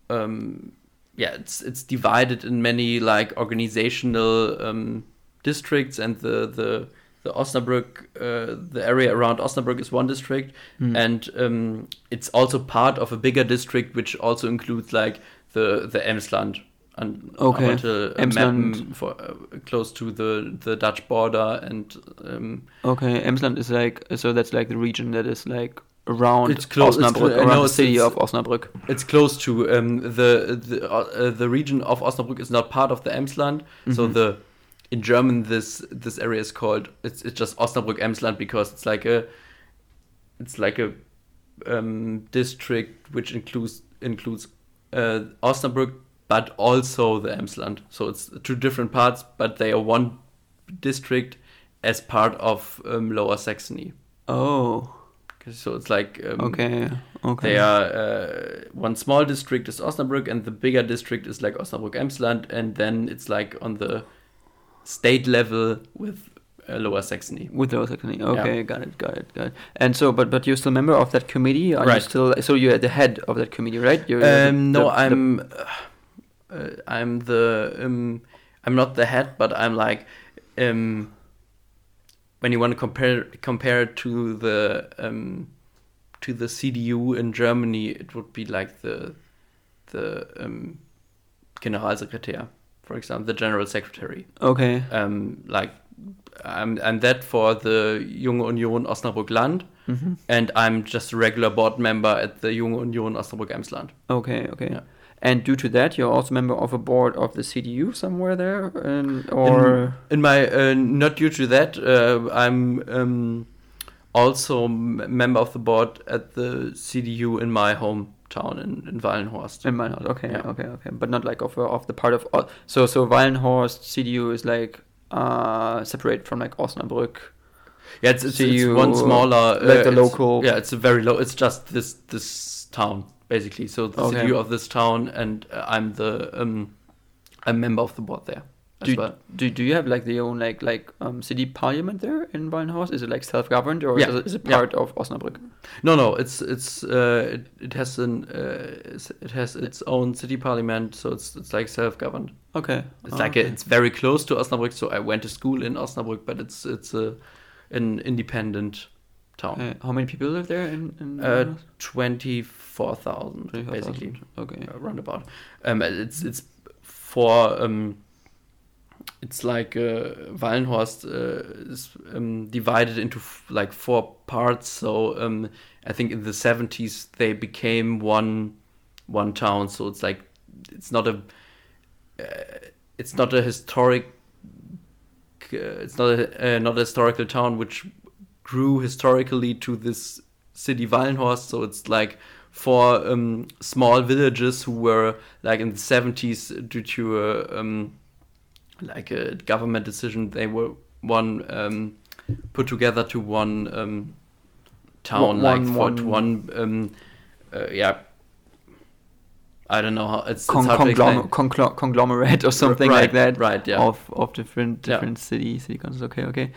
A: um, yeah, it's it's divided in many like organizational um, districts, and the the the Osnabrück, uh, the area around Osnabrück is one district,
B: Hmm.
A: and um, it's also part of a bigger district, which also includes like the the Emsland. And
B: Okay.
A: until uh,
B: Emsland.
A: For uh, close to the the Dutch border, and um,
B: Okay, Emsland is like so that's like the region that is like around
A: It's close- it's
B: Osnabrück,
A: clo-
B: around
A: no,
B: the city of Osnabrück.
A: it's close to um, the the uh, the region of Osnabrück is not part of the Emsland. So
B: Mhm.
A: the in German this this area is called it's it's just Osnabrück Emsland because it's like a it's like a um, district which includes includes uh, Osnabrück but also the Emsland. So it's two different parts, but they are one district as part of um, Lower Saxony.
B: Oh,
A: So it's like um,
B: okay, okay.
A: they are uh, one small district is Osnabrück, and the bigger district is like Osnabrück Emsland, and then it's like on the state level with uh, Lower Saxony.
B: With Lower Saxony. Okay, got it, got it, got it. And so, but but you're still a member of that committee? Are you
A: Right.
B: still? So you're the head of that committee, right? You're the-
A: Um, no,
B: the- the-
A: I'm uh, I'm the um, I'm not the head, but I'm like um, when you want to compare compare it to the um, to the CDU in Germany, it would be like the the um, Generalsekretär, for example, the general secretary.
B: okay.
A: Um, like I'm I'm that for the Junge Union Osnabrück Land,
B: hmm
A: and I'm just a regular board member at the Junge Union Osnabrück Emsland.
B: Okay, okay.
A: Yeah.
B: And due to that, you're also member of a board of the CDU somewhere there, and or
A: In my uh, not due to that, uh, I'm um, also member of the board at the CDU in my hometown in, in Wallenhorst.
B: in Meinhardt. Okay,
A: Yeah.
B: okay, okay. But not like of of the part of so so Wallenhorst CDU is like uh separate from like Osnabrück.
A: yeah, it's, it's, it's one smaller, uh,
B: like the local-
A: Yeah, it's a very low. It's just this this town basically. So the
B: Okay.
A: CDU of this town, and uh, I'm the um, a member of the board there
B: Do,
A: well.
B: do do you have like the own like like um city parliament there in Wallenhorst? Is it like self governed or
A: Yeah.
B: is, it, is it
A: Yeah.
B: part of Osnabrück?
A: No, no, it's it's uh, it, it has an uh, it's- it has its own city parliament, so it's it's like self-governed.
B: Okay,
A: It's
B: Oh,
A: like
B: okay.
A: a, it's very close to Osnabrück, so I went to school in Osnabrück, but it's it's a an independent town.
B: Okay. How many people live there in? in
A: Uh, Twenty four thousand
B: 24,000.
A: basically,
B: Okay.
A: uh, roundabout. Um, it's it's for um, it's like uh, Wallenhorst uh, is um, divided into f- like four parts. So um, I think in the seventies they became one one town. So it's like it's not a uh, it's not a historic uh, it's not a uh, not a historical town which grew historically to this city Wallenhorst. So it's like four um, small villages who were like in the 70s due to a, um, like a government decision they were one um, put together to one um, town
B: One-
A: like
B: one-
A: for
B: one-
A: to one um, uh, yeah I don't know how it's,
B: Con-
A: it's
B: conglom- conclo- conglomerate or something
A: right,
B: like that
A: right yeah
B: of of different
A: Yeah.
B: different city city councils. Okay, okay.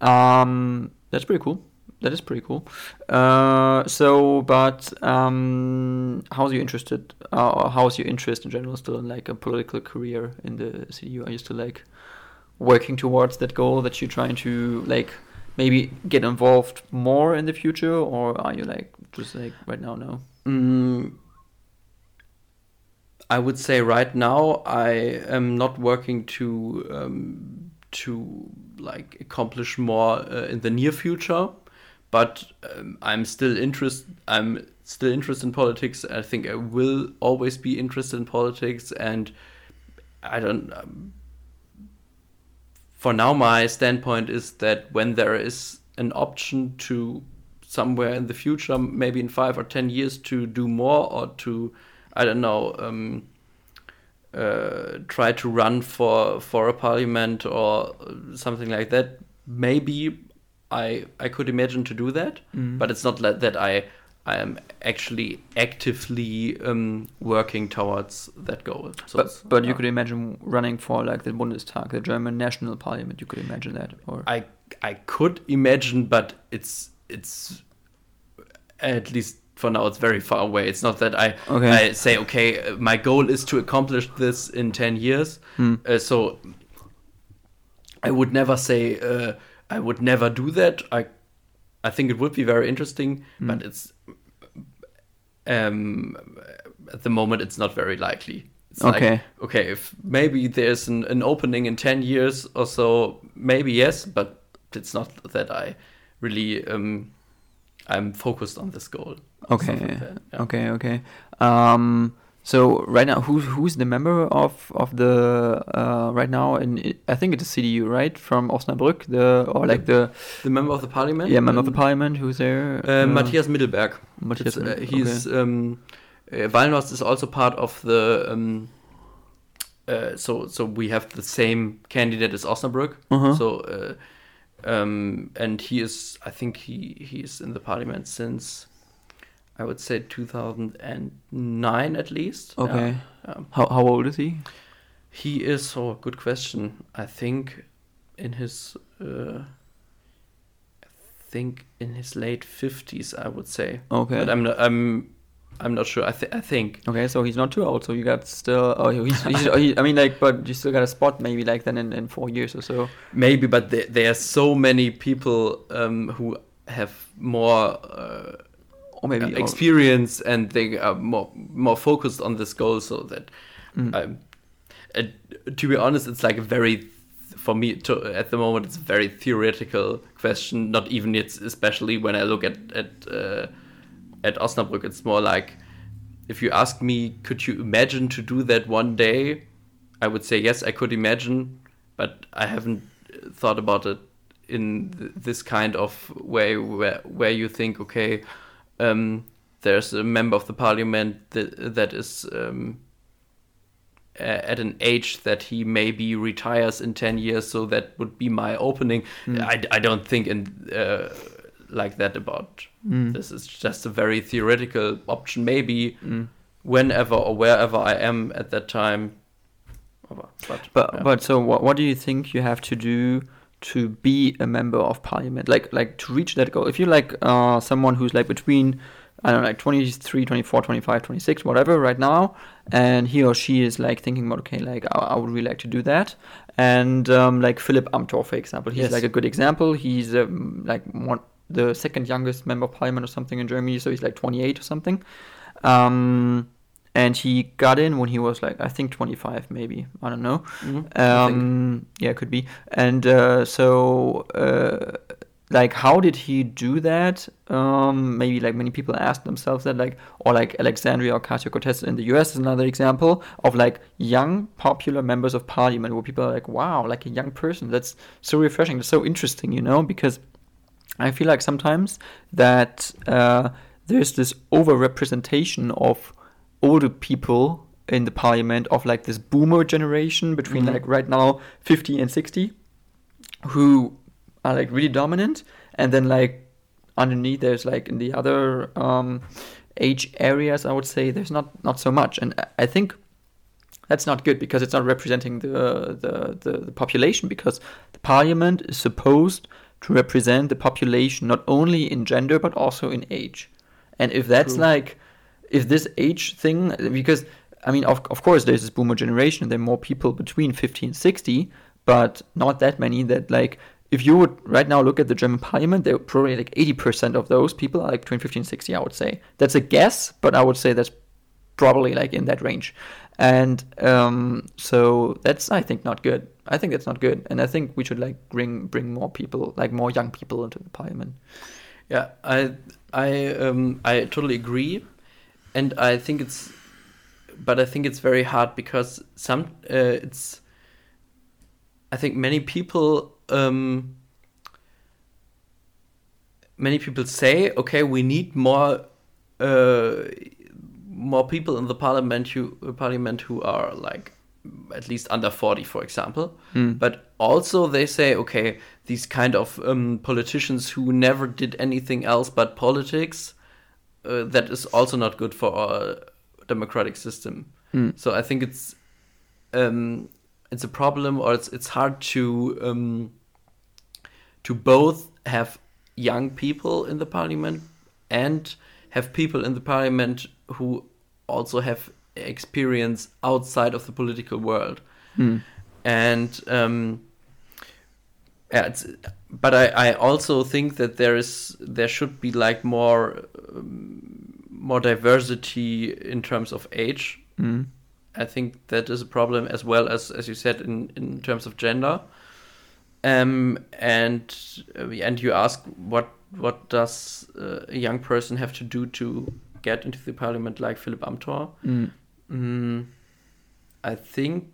B: Um, that's pretty cool. That is pretty cool. Uh, so, but um, how's you interested? Uh, how's your interest in general still in like a political career in the CDU? Are you still like working towards that goal that you're trying to like maybe get involved more in the future, or are you like just like right now? No.
A: Mm, I would say right now I am not working to um, to like accomplish more uh, in the near future, but um, I'm still interest. I'm still interested in politics. I think I will always be interested in politics, and I don't. Um, for now, my standpoint is that when there is an option to somewhere in the future, maybe in five or ten years, to do more or to, I don't know, um, uh, try to run for for a parliament or something like that. Maybe I I could imagine to do that,
B: Mm.
A: but it's not like that I I am actually actively um, working towards that goal. So
B: But, but you could imagine running for like the Bundestag, the German national parliament. You could imagine that, or
A: I I could imagine, but it's it's at least for now it's very far away. It's not that I
B: Okay.
A: I say okay, uh, my goal is to accomplish this in ten years.
B: Hmm.
A: Uh, so I would never say uh, I would never do that. I I think it would be very interesting,
B: Hmm.
A: but it's um at the moment it's not very likely. It's like,
B: Okay.
A: okay, if maybe there's an, an opening in 10 years or so, maybe yes, but it's not that I really um I'm focused on this goal.
B: Okay.
A: Like yeah.
B: Okay. Okay. Um. So right now, who's who's the member of of the uh right now? And I think it's the CDU, right, from Osnabrück, the or like the
A: The member of the parliament?
B: yeah member of the parliament who's there.
A: Uh, Matthias Middelberg.
B: Matthias.
A: Uh,
B: okay.
A: he's um, uh, Wallenhorst is also part of the um, uh, so so we have the same candidate as Osnabrück.
B: Uh-huh.
A: So uh, um, and he is I think he he is in the parliament since I would say 2009 at least. Yeah.
B: Okay.
A: Um,
B: How how old is he?
A: he is oh good question. I think in his uh, I think in his late 50s I would say.
B: Okay.
A: But I'm not I'm I'm not sure. I, th- I think
B: Okay, so he's not too old. So you got still. Oh, he's, he's, he, I mean, like, but you still got a spot maybe like then in, in four years or so.
A: maybe, but there, there are so many people um, who have more uh,
B: Or maybe or-
A: experience and they are more more focused on this goal. So that,
B: Mm.
A: um, uh, to be honest, it's like a very for me to, at the moment it's a very theoretical question. Not even it's especially when I look at at uh, at Osnabrück, it's more like if you ask me, could you imagine to do that one day? I would say yes, I could imagine, but I haven't thought about it in th- this kind of way where where you think, okay, um, there's a member of the parliament that that is um, at an age that he maybe retires in 10 years so that would be my opening. I, I don't think in uh, like that about this. Is just a very theoretical option. Maybe whenever or wherever i am at that time. But
B: But
A: yeah.
B: but so what what do you think you have to do to be a member of parliament? Like like to reach that goal. If you're like uh someone who's like between I don't know like 23, 24, 25, 26, whatever right now, and he or she is like thinking about okay, like I, I would really like to do that. And um, like Philipp Amthor, for example, he's
A: Yes.
B: like a good example. He's um, like one the second youngest member of parliament or something in Germany, so he's like 28 or something. Um, and he got in when he was like I think 25 maybe. I don't know.
A: Mhm, I
B: um yeah it could be. And uh, so uh, like how did he do that? Um maybe like many people ask themselves that like or like Alexandria Ocasio-Cortez in the US is another example of like young popular members of parliament where people are like wow like a young person. That's so refreshing. That's so interesting you know? Because I feel like sometimes that uh, there's this overrepresentation of older people in the parliament of like this boomer generation between
A: Mhm.
B: like right now 50 and 60 who are like really dominant and then like underneath there's like in the other um, age areas i would say there's not not so much and I- i think that's not good because it's not representing the, the, the, the population because the parliament is supposed to represent the population not only in gender but also in age and if that's
A: True.
B: like if this age thing because i mean of, of course there's this boomer generation there are more people between 50 and 60 but not that many that like if you would right now look at the german parliament there probably like 80% of those people are like between 50 and 60 i would say. That's a guess but i would say that's probably like in that range. And um, so that's i think not good. I think that's not good. And i think we should like bring bring more people like more young people into the parliament.
A: Yeah, I I um I totally agree, and I think it's, but I think it's very hard because some uh, it's. I think many people um. Many people say, okay, we need more, uh, more people in the parliament who parliament who are like at least under 40 for example
B: Mm.
A: but also they say okay these kind of um, politicians who never did anything else but politics uh, that is also not good for our democratic system
B: Mm.
A: so i think it's um, it's a problem or it's it's hard to um, to both have young people in the parliament and have people in the parliament who also have experience outside of the political world
B: Mm.
A: and um, yeah, it's, but I, I also think that there is there should be like more um, more diversity in terms of age.
B: Mm.
A: I think that is a problem as well as as you said in in terms of gender. Um, and uh, and you ask what what does uh, a young person have to do to get into the parliament like Philipp Amthor?
B: Mm.
A: Mm, I think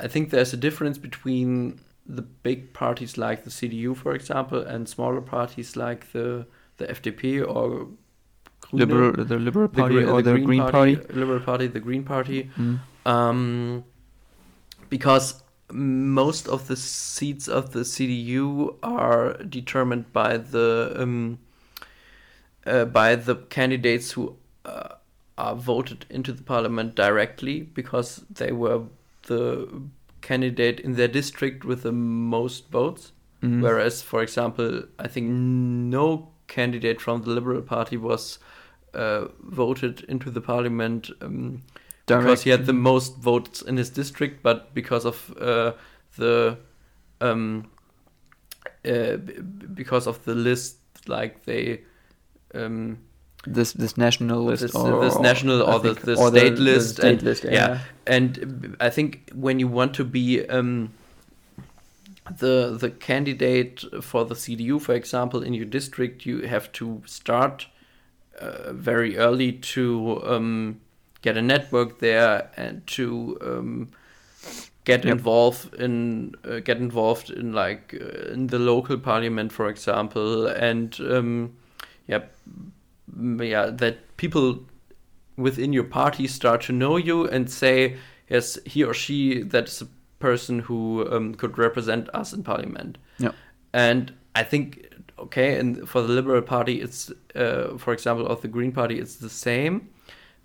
A: I think there's a difference between the big parties like the CDU, for example, and smaller parties like the the FDP or Grüne,
B: Liberal, the Liberal Party
A: Gre-
B: or the, Green, Party.
A: Liberal Party, the Green Party,
B: Mm.
A: um, because most of the seats of the CDU are determined by the um, uh, by the candidates who uh, are voted into the parliament directly because they were the candidate in their district with the most votes.
B: Mm.
A: Whereas, for example, I think no candidate from the Liberal Party was uh, voted into the parliament um, because he had the most votes in his district, but because of uh, the um, uh, b- because of the list, like they um,
B: this this national list
A: this,
B: or
A: this national or the, the
B: or
A: state list
B: state
A: and,
B: list, yeah.
A: yeah. and I think when you want to be um, the the candidate for the CDU, for example, in your district, you have to start uh, very early to um, get a network there and to um, get
B: Yep.
A: involved in uh, get involved in like uh, in the local parliament, for example, and um, yeah, yeah, that people within your party start to know you and say, yes, he or she that's a person who um, could represent us in parliament.
B: Yeah.
A: And I think okay, and for the Liberal Party, it's uh, for example, of the Green Party, it's the same.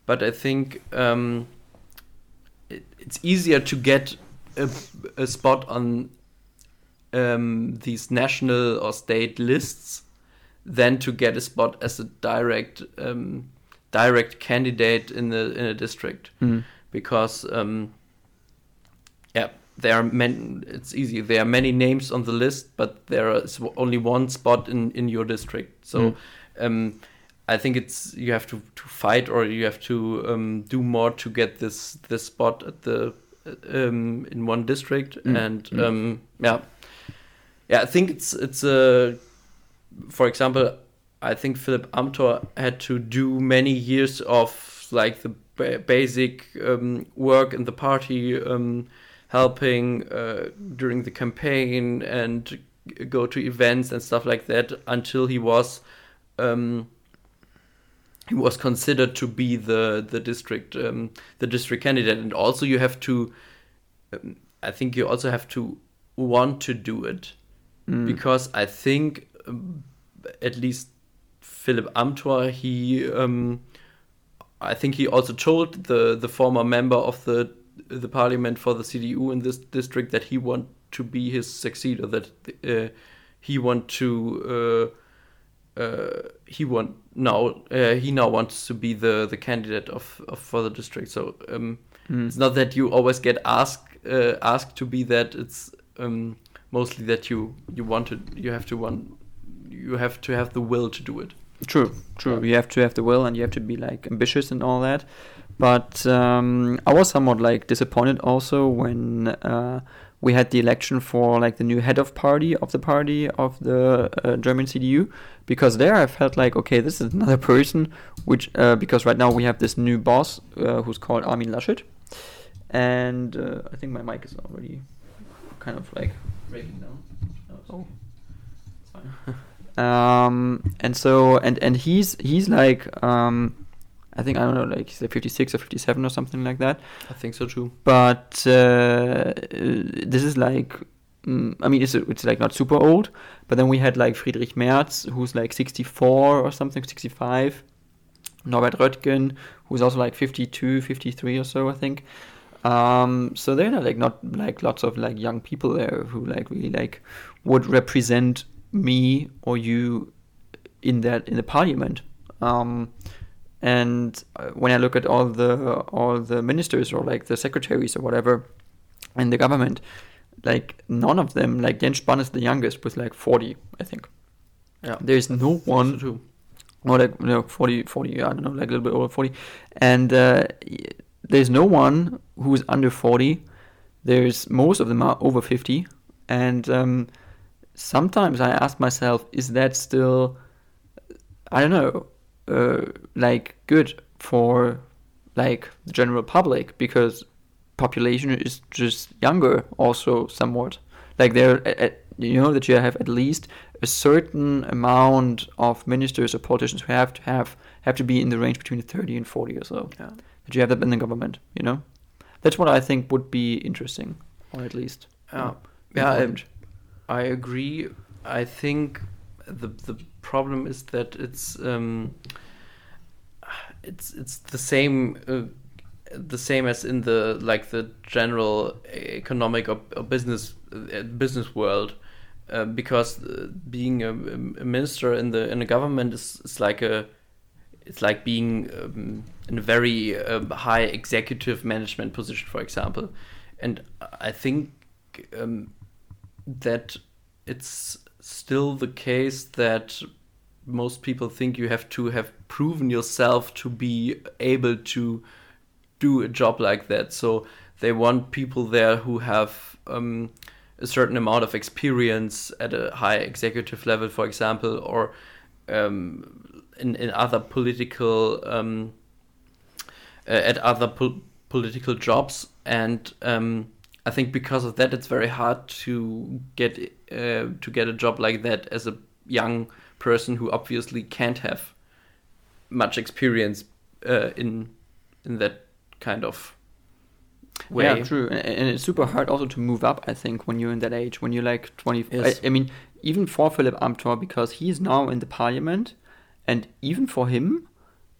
A: But I think um, it, it's easier to get a, a spot on um, these national or state lists than to get a spot as a direct um, direct candidate in the in a district
B: Mm.
A: because um, yeah there are many it's easy there are many names on the list but there is only one spot in in your district so
B: Mm.
A: um, I think it's you have to, to fight or you have to um, do more to get this this spot at the um, in one district
B: Mm.
A: and
B: Mm.
A: um, yeah yeah I think it's it's a for example I think Philipp Amthor had to do many years of like the ba- basic um, work in the party, um, helping uh, during the campaign and go to events and stuff like that until he was um, he was considered to be the the district um, the district candidate. And also you have to, um, I think you also have to want to do it
B: Mm.
A: because I think at least Philipp Amthor he um, I think he also told the the former member of the the parliament for the CDU in this district that he want to be his successor that uh, he want to uh, uh, he want now uh, he now wants to be the the candidate of, of for the district so um,
B: Mm.
A: it's not that you always get asked uh, asked to be that it's um, mostly that you you want to you have to want you have to have the will to do it
B: True, true. You have to have the will and you have to be like ambitious and all that. But um, I was somewhat like disappointed also when uh, we had the election for like the new head of party of the party of the uh, German CDU, because there I felt like okay, this is another person, which uh, because right now we have this new boss uh, who's called Armin Laschet, and uh, I think my mic is already kind of like breaking down.
A: Oh.
B: Um, and so and and he's he's like um, I think I don't know like he's like 56 or 57 or something like that.
A: I think so too
B: But uh, this is like mm, I mean it's it's like not super old. But then we had like Friedrich Merz who's like 64 or something 65. Norbert Röttgen who's also like 52 53 or so I think. Um, so there are like not like lots of like young people there who like really like would represent me or you in that in the parliament. Um, and uh, when I look at all the all the ministers or like the secretaries or whatever in the government, like none of them, like Jens Spahn is the youngest with like 40, I think.
A: Yeah.
B: There's no one
A: True.
B: or like you know 40 40 i don't know like a little bit over 40 and uh, there's no one who's under 40 there's most of them are over 50 and um, sometimes i ask myself is that still i don't know uh, like good for like the general public because population is just younger also somewhat like there you know that you have at least a certain amount of ministers or politicians who have to have have to be in the range between 30 and 40 or so
A: Yeah.
B: that you have that in the government you know that's what i think would be interesting or at least
A: Yeah. Yeah. I,
B: important.
A: I agree. I think the the problem is that it's um, it's it's the same uh, the same as in the like the general economic or, or business uh, business world uh, because uh, being a, a minister in the in the government is, is like a it's like being um, in a very um, high executive management position for example and i think um, that it's still the case that most people think you have to have proven yourself to be able to do a job like that. So they want people there who have um, a certain amount of experience at a high executive level, for example, or um, in, in other political um, uh, at other pol- political jobs and um, I think because of that it's very hard to get uh, to get a job like that as a young person who obviously can't have much experience uh, in in that kind of way.
B: Yeah, true. And, and it's super hard also to move up, I think, when you're in that age, when you're like 20.
A: Yes.
B: I, I mean, even for Philipp Amthor, because he's now in the parliament, and even for him,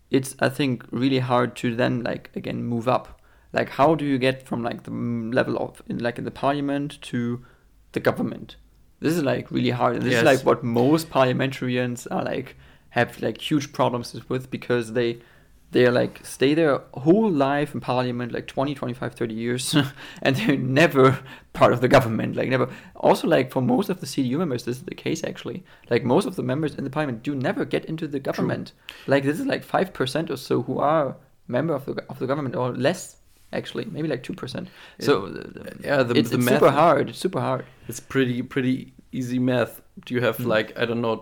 B: it's, I think, really hard to then, like, again, move up. Like, how do you get from, like, the level of, in, like, in the parliament to the government? This is, like, really hard. And this
A: Yes.
B: is, like, what most parliamentarians are, like, have, like, huge problems with because they they're like stay their whole life in parliament like 20 25 30 years and they're never part of the government like never also like for most of the cdu members this is the case actually like most of the members in the parliament do never get into the government like this is like 5% or so who are member of the of the government or less actually maybe like 2% so uh,
A: yeah, the,
B: it's,
A: the
B: it's
A: math
B: super hard it's super hard
A: It's pretty pretty easy math. Do you have
B: Mm.
A: like I don't know,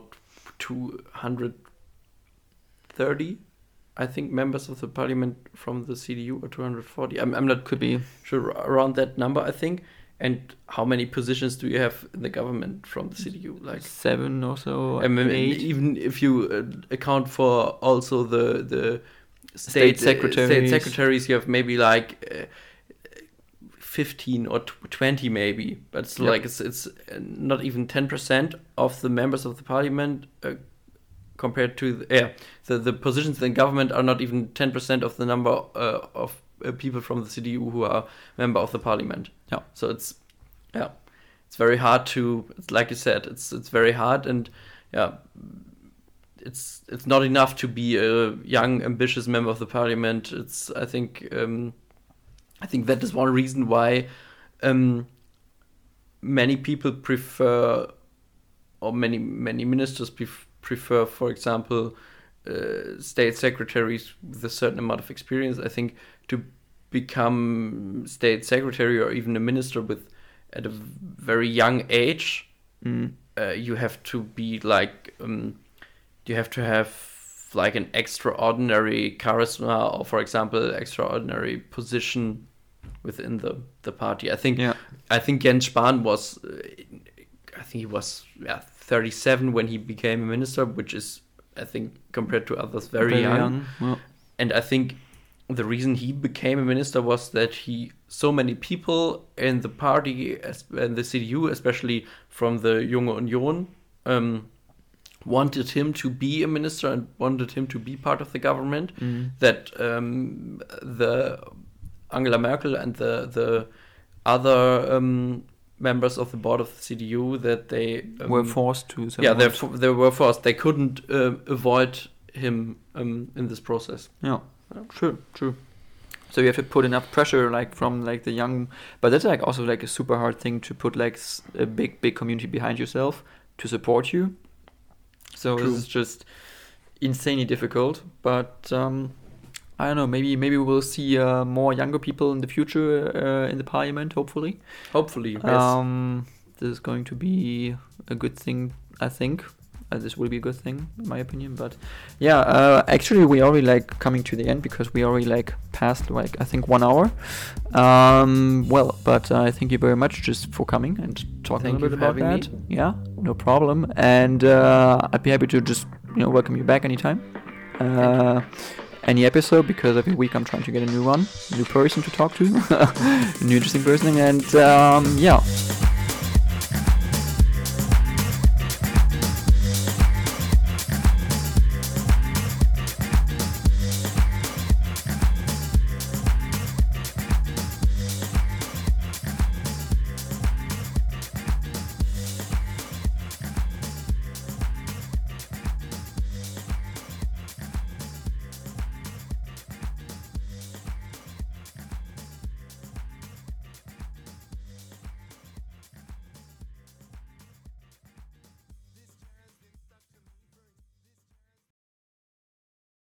A: two hundred thirty? I think members of the parliament from the CDU or two hundred forty. I'm I'm not
B: could be
A: sure around that number. I think. And how many positions do you have in the government from the CDU? Like
B: seven or so
A: I mean,
B: eight.
A: even if you uh, account for also the the
B: State
A: state, state
B: secretaries.
A: secretaries, you have maybe like uh, fifteen or tw- twenty, maybe. But it's
B: Yep.
A: like it's it's uh, not even ten percent of the members of the parliament uh, compared to the, yeah the the positions in government are not even ten percent of the number uh, of uh, people from the CDU who are member of the parliament.
B: Yeah.
A: So it's yeah, it's very hard to. It's like you said, it's it's very hard and yeah, it's it's not enough to be a young, ambitious member of the parliament. It's I think um, I think that is one reason why um, many people prefer or many many ministers pref- prefer, for example, uh, state secretaries with a certain amount of experience. I think to become state secretary or even a minister with at a very young age
B: Mm.
A: uh, you have to be like um, you have to have like an extraordinary charisma or for example extraordinary position within the the party. I think
B: yeah.
A: I think jens spahn was uh, i think he was yeah, 37 when he became a minister which is i think compared to others very, young.
B: Well,
A: and I think the reason he became a minister was that he so many people in the party as- in the CDU, especially from the Junge Union, um, wanted him to be a minister and wanted him to be part of the government.
B: mm.
A: That um, the Angela Merkel and the the other um, members of the board of the CDU that they um,
B: were forced to
A: yeah, they they were forced. They couldn't uh, avoid him um, in this process.
B: Yeah, true, true. So you have to put enough pressure, like from like the young, but that's like also like a super hard thing to put like a big big community behind yourself to support you. So
A: True.
B: this is just insanely difficult, but um, I don't know. Maybe maybe we'll see uh, more younger people in the future uh, in the parliament. Hopefully,
A: Hopefully, yes.
B: um, this is going to be a good thing. I think uh, this will be a good thing, in my opinion. But yeah, uh, actually, we already like coming to the end because we already like passed like I think one hour. Um, well, but uh, I thank you very much just for coming and talking
A: Thank
B: a little bit about that. Yeah, no problem. And uh, I'd be happy to just you know welcome you back anytime. Uh, any episode because every week I'm trying to get a new one, new person to talk to, new interesting person, and um, yeah,